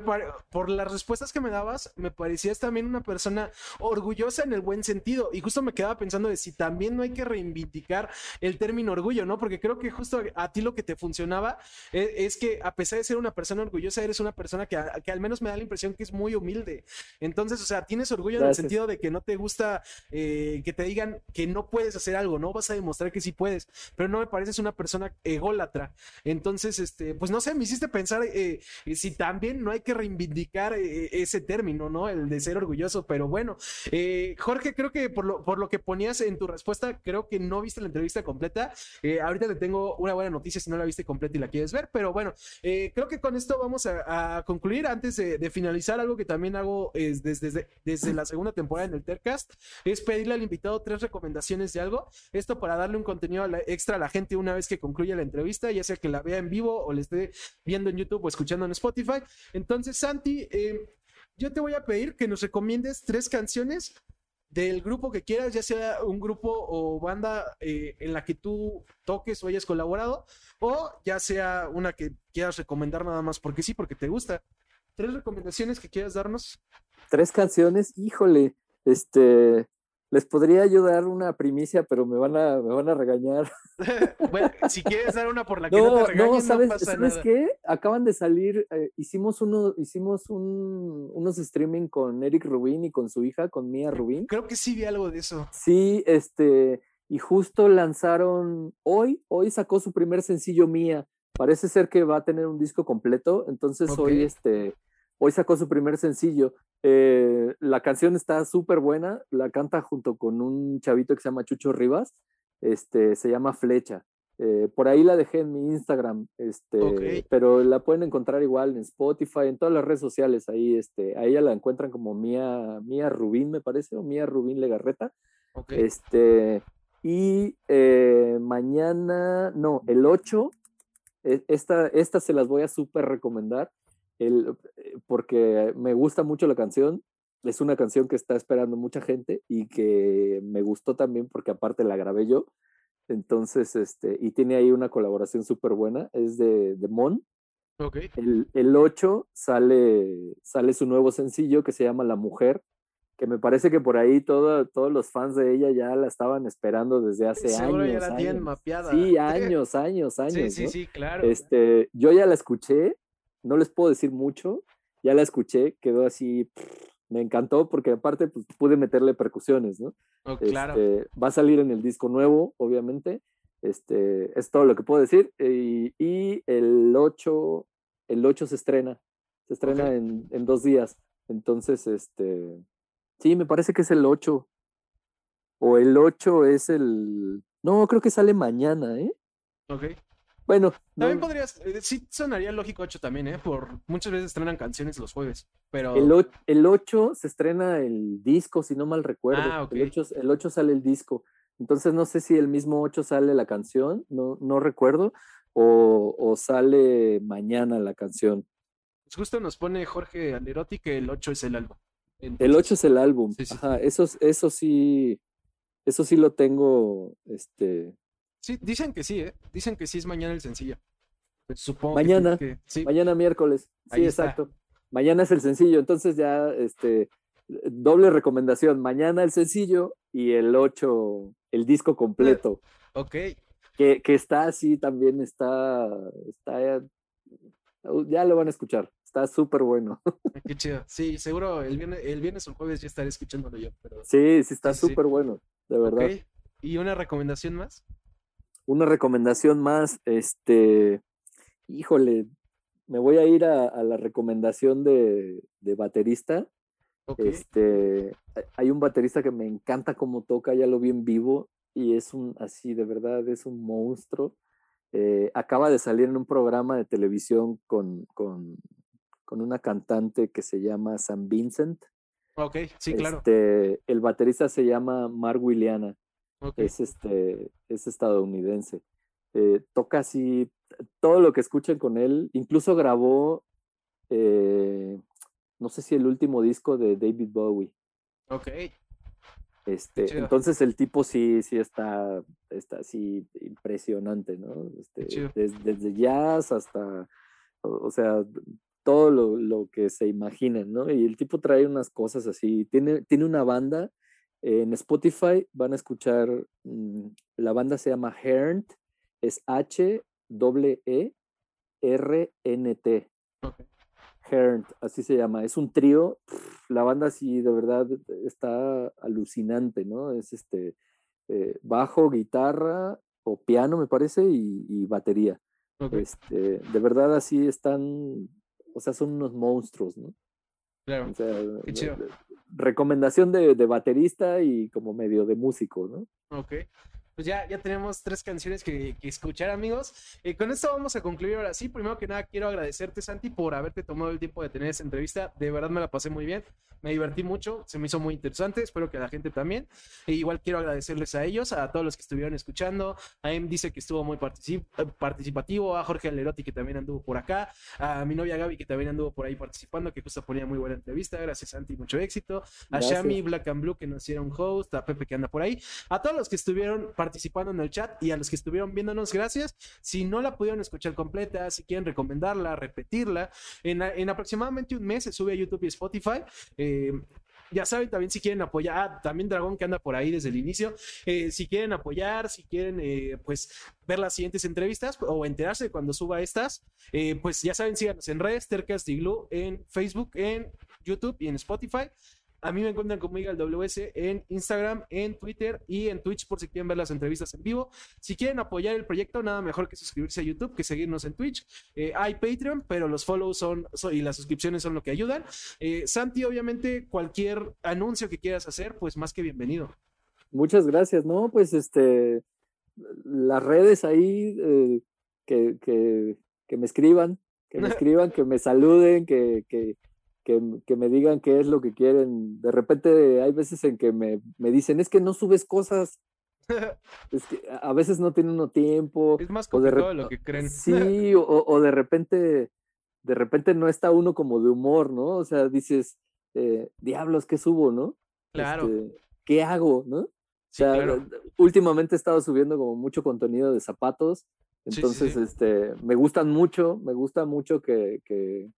por las respuestas que me dabas, me parecías también una persona orgullosa en el buen sentido. Y justo me quedaba pensando de si también no hay que reivindicar el término orgullo, ¿no? Porque creo que justo a ti lo que te funcionaba es, es que a pesar de ser una persona orgullosa, eres una persona que, que, al menos me da la impresión que es muy humilde. Entonces, o sea, tienes orgullo en el sentido de que no te gusta eh, que te digan que no puedes hacer algo, ¿no? Vas a demostrar que sí puedes, pero no me pareces una persona ególatra. Entonces, este, pues no sé, me hiciste pensar eh, si también no hay que reivindicar eh, ese término, ¿no? El de ser orgulloso, pero bueno, eh, Jorge, creo que por lo, por lo que ponías en tu respuesta, creo que no viste la entrevista completa. Eh, ahorita te tengo una buena noticia si no la viste completa y la quieres ver, pero bueno, creo que con esto vamos a, concluir. Antes de, finalizar, algo que también hago es desde, desde, la segunda temporada en el Tercast, es pedirle al invitado tres recomendaciones de algo. Esto para darle un contenido extra a la gente una vez que concluya la entrevista, ya sea que la vea en vivo o le esté viendo en YouTube o escuchando en Spotify. Entonces, Santi, eh, yo te voy a pedir que nos recomiendes tres canciones del grupo que quieras, ya sea un grupo o banda eh, en la que tú toques o hayas colaborado, o ya sea una que quieras recomendar nada más porque sí, porque te gusta. Tres recomendaciones que quieras darnos. Tres canciones, híjole, este, les podría ayudar una primicia, pero me van a, me van a regañar. bueno, si quieres dar una por la que no, te regañen, no, ¿sabes, pasa ¿sabes qué? Acaban de salir, eh, hicimos uno, hicimos un, unos streaming con Eric Rubin y con su hija, con Mia Rubin. Creo que sí vi algo de eso. Sí, este, y justo lanzaron hoy, hoy sacó su primer sencillo Mia. Parece ser que va a tener un disco completo, entonces hoy este Hoy sacó su primer sencillo. Eh, la canción está súper buena. La canta junto con un chavito que se llama Chucho Rivas. Este, se llama Flecha. Eh, por ahí la dejé en mi Instagram, este, pero la pueden encontrar igual en Spotify, en todas las redes sociales. Ahí, este, a ella la encuentran como Mía, Mía Rubín, me parece, o Mía Rubín Legarreta. Este, y eh, mañana, no, el 8, e, esta, esta se las voy a súper recomendar el, eh, porque me gusta mucho la canción. Es una canción que está esperando mucha gente y que me gustó también porque aparte la grabé yo. Entonces, este, y tiene ahí una colaboración súper buena. Es de, de Mon. Okay. El, el 8 sale, sale su nuevo sencillo que se llama La Mujer, que me parece que por ahí todo, todos los fans de ella ya la estaban esperando desde hace Seguro años. Ya la tienen mapeada. Sí, años, años, años. Sí, sí, sí, claro. Este, yo ya la escuché no les puedo decir mucho, ya la escuché, quedó así, me encantó porque aparte pues, pude meterle percusiones, ¿no? Oh, claro. Este, va a salir en el disco nuevo, obviamente, este, es todo lo que puedo decir, y, el 8, el 8 se estrena, se estrena en, en, dos días, entonces, este, sí, me parece que es el 8, o el 8 es el, no, creo que sale mañana, ¿eh? Ok. Bueno. También podrías, eh, sí sonaría lógico 8 también, ¿eh? Por muchas veces estrenan canciones los jueves, pero... El, el 8 se estrena el disco, si no mal recuerdo. Ah, el, 8, el 8 sale el disco. Entonces no sé si el mismo 8 sale la canción, no, no recuerdo, o, o sale mañana la canción. Pues justo nos pone Jorge Anderotti que el 8 es el álbum. el 8 es el álbum. Ajá, eso, eso sí, eso sí lo tengo, este, Sí, dicen que sí, ¿eh? Dicen que sí es mañana el sencillo. Pues supongo mañana, que, sí. mañana miércoles. Sí, exacto. Mañana es el sencillo, entonces ya, este, doble recomendación. Mañana el sencillo y el 8, el disco completo. Ok. Que, que está así, también está, está, ya lo van a escuchar. Está súper bueno. Qué chido. Sí, seguro el viernes, el viernes o el jueves ya estaré escuchándolo yo. Pero... Sí, sí, está súper bueno, de verdad. Okay. ¿Y una recomendación más? Una recomendación más, este, híjole, me voy a ir a, la recomendación de, baterista. Este, hay un baterista que me encanta cómo toca, ya lo vi en vivo y es un, así, de verdad, es un monstruo. Eh, acaba de salir en un programa de televisión con, con, una cantante que se llama San Vincent. Ok, sí, claro. Este, el baterista se llama Mark Williana. Es, este, es estadounidense. Eh, toca así todo lo que escuchen con él. Incluso grabó, eh, no sé si el último disco de David Bowie. Ok. Este, entonces el tipo sí, sí está, está así impresionante, ¿no? Este, desde, jazz hasta, o, sea, todo lo, que se imaginan, ¿no? Y el tipo trae unas cosas así, tiene, tiene una banda, en Spotify van a escuchar, mm, la banda se llama Hernt, es H-E-E-R-N-T. Hernt, así se llama, es un trío, la banda sí de verdad está alucinante, ¿no? Es este eh, bajo, guitarra o piano me parece y, batería. Este, de verdad así están, o sea, son unos monstruos, ¿no? Claro. recomendación de, de, baterista y como medio de músico, ¿no? Ok pues ya, ya tenemos tres canciones que, escuchar, amigos. Eh, con esto vamos a concluir ahora sí. Primero que nada, quiero agradecerte, Santi, por haberte tomado el tiempo de tener esta entrevista. De verdad me la pasé muy bien. Me divertí mucho, se me hizo muy interesante. Espero que la gente también. E igual quiero agradecerles a ellos, a todos los que estuvieron escuchando. A Em dice que estuvo muy participativo. A Jorge Alerotti, que también anduvo por acá. A mi novia Gaby, que también anduvo por ahí participando, que justo ponía muy buena entrevista. Gracias, Santi, mucho éxito. A Shami, Black and Blue, que nos hicieron host. A Pepe, que anda por ahí. A todos los que estuvieron participando participando en el chat y a los que estuvieron viéndonos, gracias. Si no la pudieron escuchar completa, si quieren recomendarla, repetirla, en, aproximadamente un mes se sube a YouTube y Spotify. Eh, ya saben también si quieren apoyar, ah, también Dragón que anda por ahí desde el inicio, eh, si quieren apoyar, si quieren eh, pues ver las siguientes entrevistas o enterarse cuando suba estas, pues ya saben, síganos en redes, Tercas de en Facebook, en YouTube y en Spotify. A mí me encuentran como Miguel WS en Instagram, en Twitter y en Twitch por si quieren ver las entrevistas en vivo. Si quieren apoyar el proyecto, nada mejor que suscribirse a YouTube, que seguirnos en Twitch. Eh, hay Patreon, pero los follows son, y las suscripciones son lo que ayudan. Eh, Santi, obviamente, cualquier anuncio que quieras hacer, pues más que bienvenido. Muchas gracias, ¿no? Pues este, las redes ahí, eh, que, que, me escriban, que me escriban, que me saluden, que, que, que, me digan qué es lo que quieren. De repente hay veces en que me, dicen, es que no subes cosas. es que a veces no tiene uno tiempo. Es más complicado de, lo que creen. Sí, o, de repente, de repente no está uno como de humor, ¿no? O sea, dices, eh, diablos, ¿qué subo, no? Claro. Este, ¿Qué hago, no? o sea, últimamente he estado subiendo como mucho contenido de zapatos. Entonces, este, me gustan mucho, me gusta mucho que, que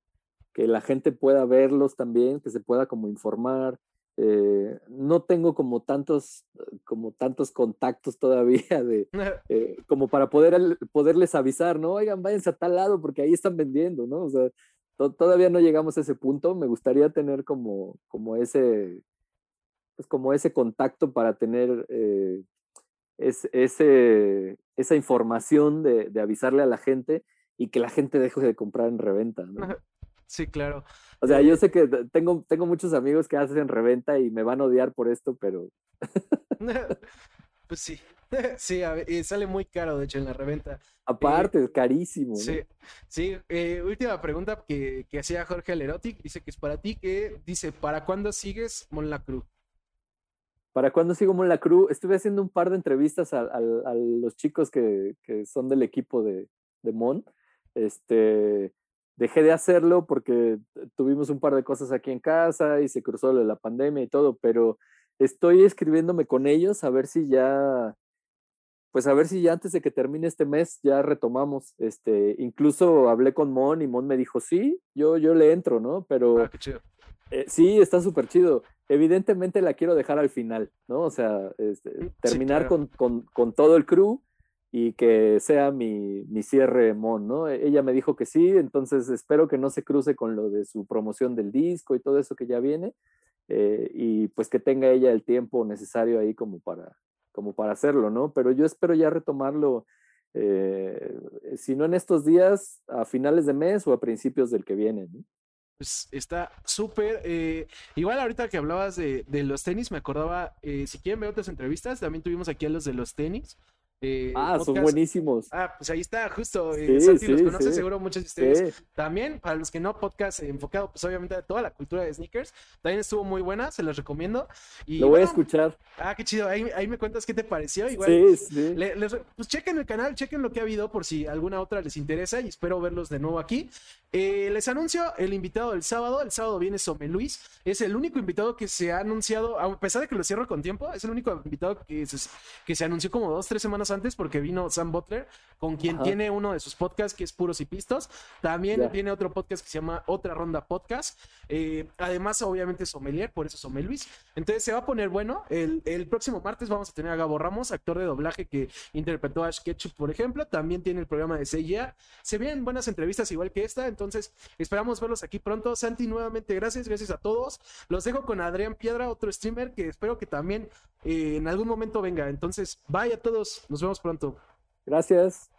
la gente pueda verlos también, que se pueda como informar. Eh, no tengo como tantos, como tantos contactos todavía de, eh, como para poder, poderles avisar, ¿no? Oigan, váyanse a tal lado porque ahí están vendiendo, ¿no? O sea, todavía no llegamos a ese punto. Me gustaría tener como, como ese, pues como ese contacto para tener eh, ese, esa información de, de, avisarle a la gente y que la gente deje de comprar en reventa, ¿no? Sí, claro. O sea, yo sé que tengo, tengo muchos amigos que hacen reventa y me van a odiar por esto, pero. pues sí. Sí, y sale muy caro, de hecho, en la reventa. Aparte, es carísimo. Sí, sí. Eh, última pregunta que, que hacía Jorge Alerotic. Dice que es para ti, que dice, ¿para cuándo sigues Mon Lacru? ¿Para cuándo sigo Mon Lacru? Estuve haciendo un par de entrevistas a, a, los chicos que, que, son del equipo de, de Mon. Este, dejé de hacerlo porque tuvimos un par de cosas aquí en casa y se cruzó la pandemia y todo, pero estoy escribiéndome con ellos a ver si ya, pues a ver si ya antes de que termine este mes ya retomamos. Este, incluso hablé con Mon y Mon me dijo, sí, yo, yo le entro, ¿no? Pero... Ah, qué chido. Eh, sí, está súper chido. Evidentemente la quiero dejar al final, ¿no? O sea, este, mm, terminar con, con, con todo el crew y que sea mi, mi, cierre Mon, ¿no? E, ella me dijo que sí, entonces espero que no se cruce con lo de su promoción del disco y todo eso que ya viene, eh, y pues que tenga ella el tiempo necesario ahí como para, como para hacerlo, ¿no? Pero yo espero ya retomarlo, eh, si no en estos días, a finales de mes o a principios del que viene, ¿no? Pues está súper. Eh, igual ahorita que hablabas de, de, los tenis, me acordaba, si quieren ver otras entrevistas, también tuvimos aquí a los de los tenis. Eh, ah, son buenísimos. Ah, pues ahí está, justo. Eh, Santi los conoce seguro muchos de ustedes. También, para los que no, podcast enfocado, pues obviamente a toda la cultura de sneakers. También estuvo muy buena, se los recomiendo. Y, Lo voy a escuchar. Ah, qué chido. Ahí, ahí me cuentas qué te pareció. Igual, sí, sí. pues chequen el canal, chequen lo que ha habido por si alguna otra les interesa y espero verlos de nuevo aquí. Eh, les anuncio el invitado del sábado. El sábado viene Some Luis. Es el único invitado que se ha anunciado, a pesar de que lo cierro con tiempo, es el único invitado que se, que se anunció como dos, tres semanas años antes porque vino Sam Butler, con quien tiene uno de sus podcasts que es Puros y Pistos. También tiene otro podcast que se llama Otra Ronda Podcast. Eh, además, obviamente, Sommelier, por eso Sommel Luis. Entonces se va a poner bueno. El, el, próximo martes vamos a tener a Gabo Ramos, actor de doblaje que interpretó a Ash Ketchup, por ejemplo. También tiene el programa de CIA. Se vienen buenas entrevistas igual que esta, entonces esperamos verlos aquí pronto. Santi, nuevamente gracias, gracias a todos. Los dejo con Adrián Piedra, otro streamer que espero que también eh, en algún momento venga. Entonces, bye a todos, nos vemos pronto. Gracias.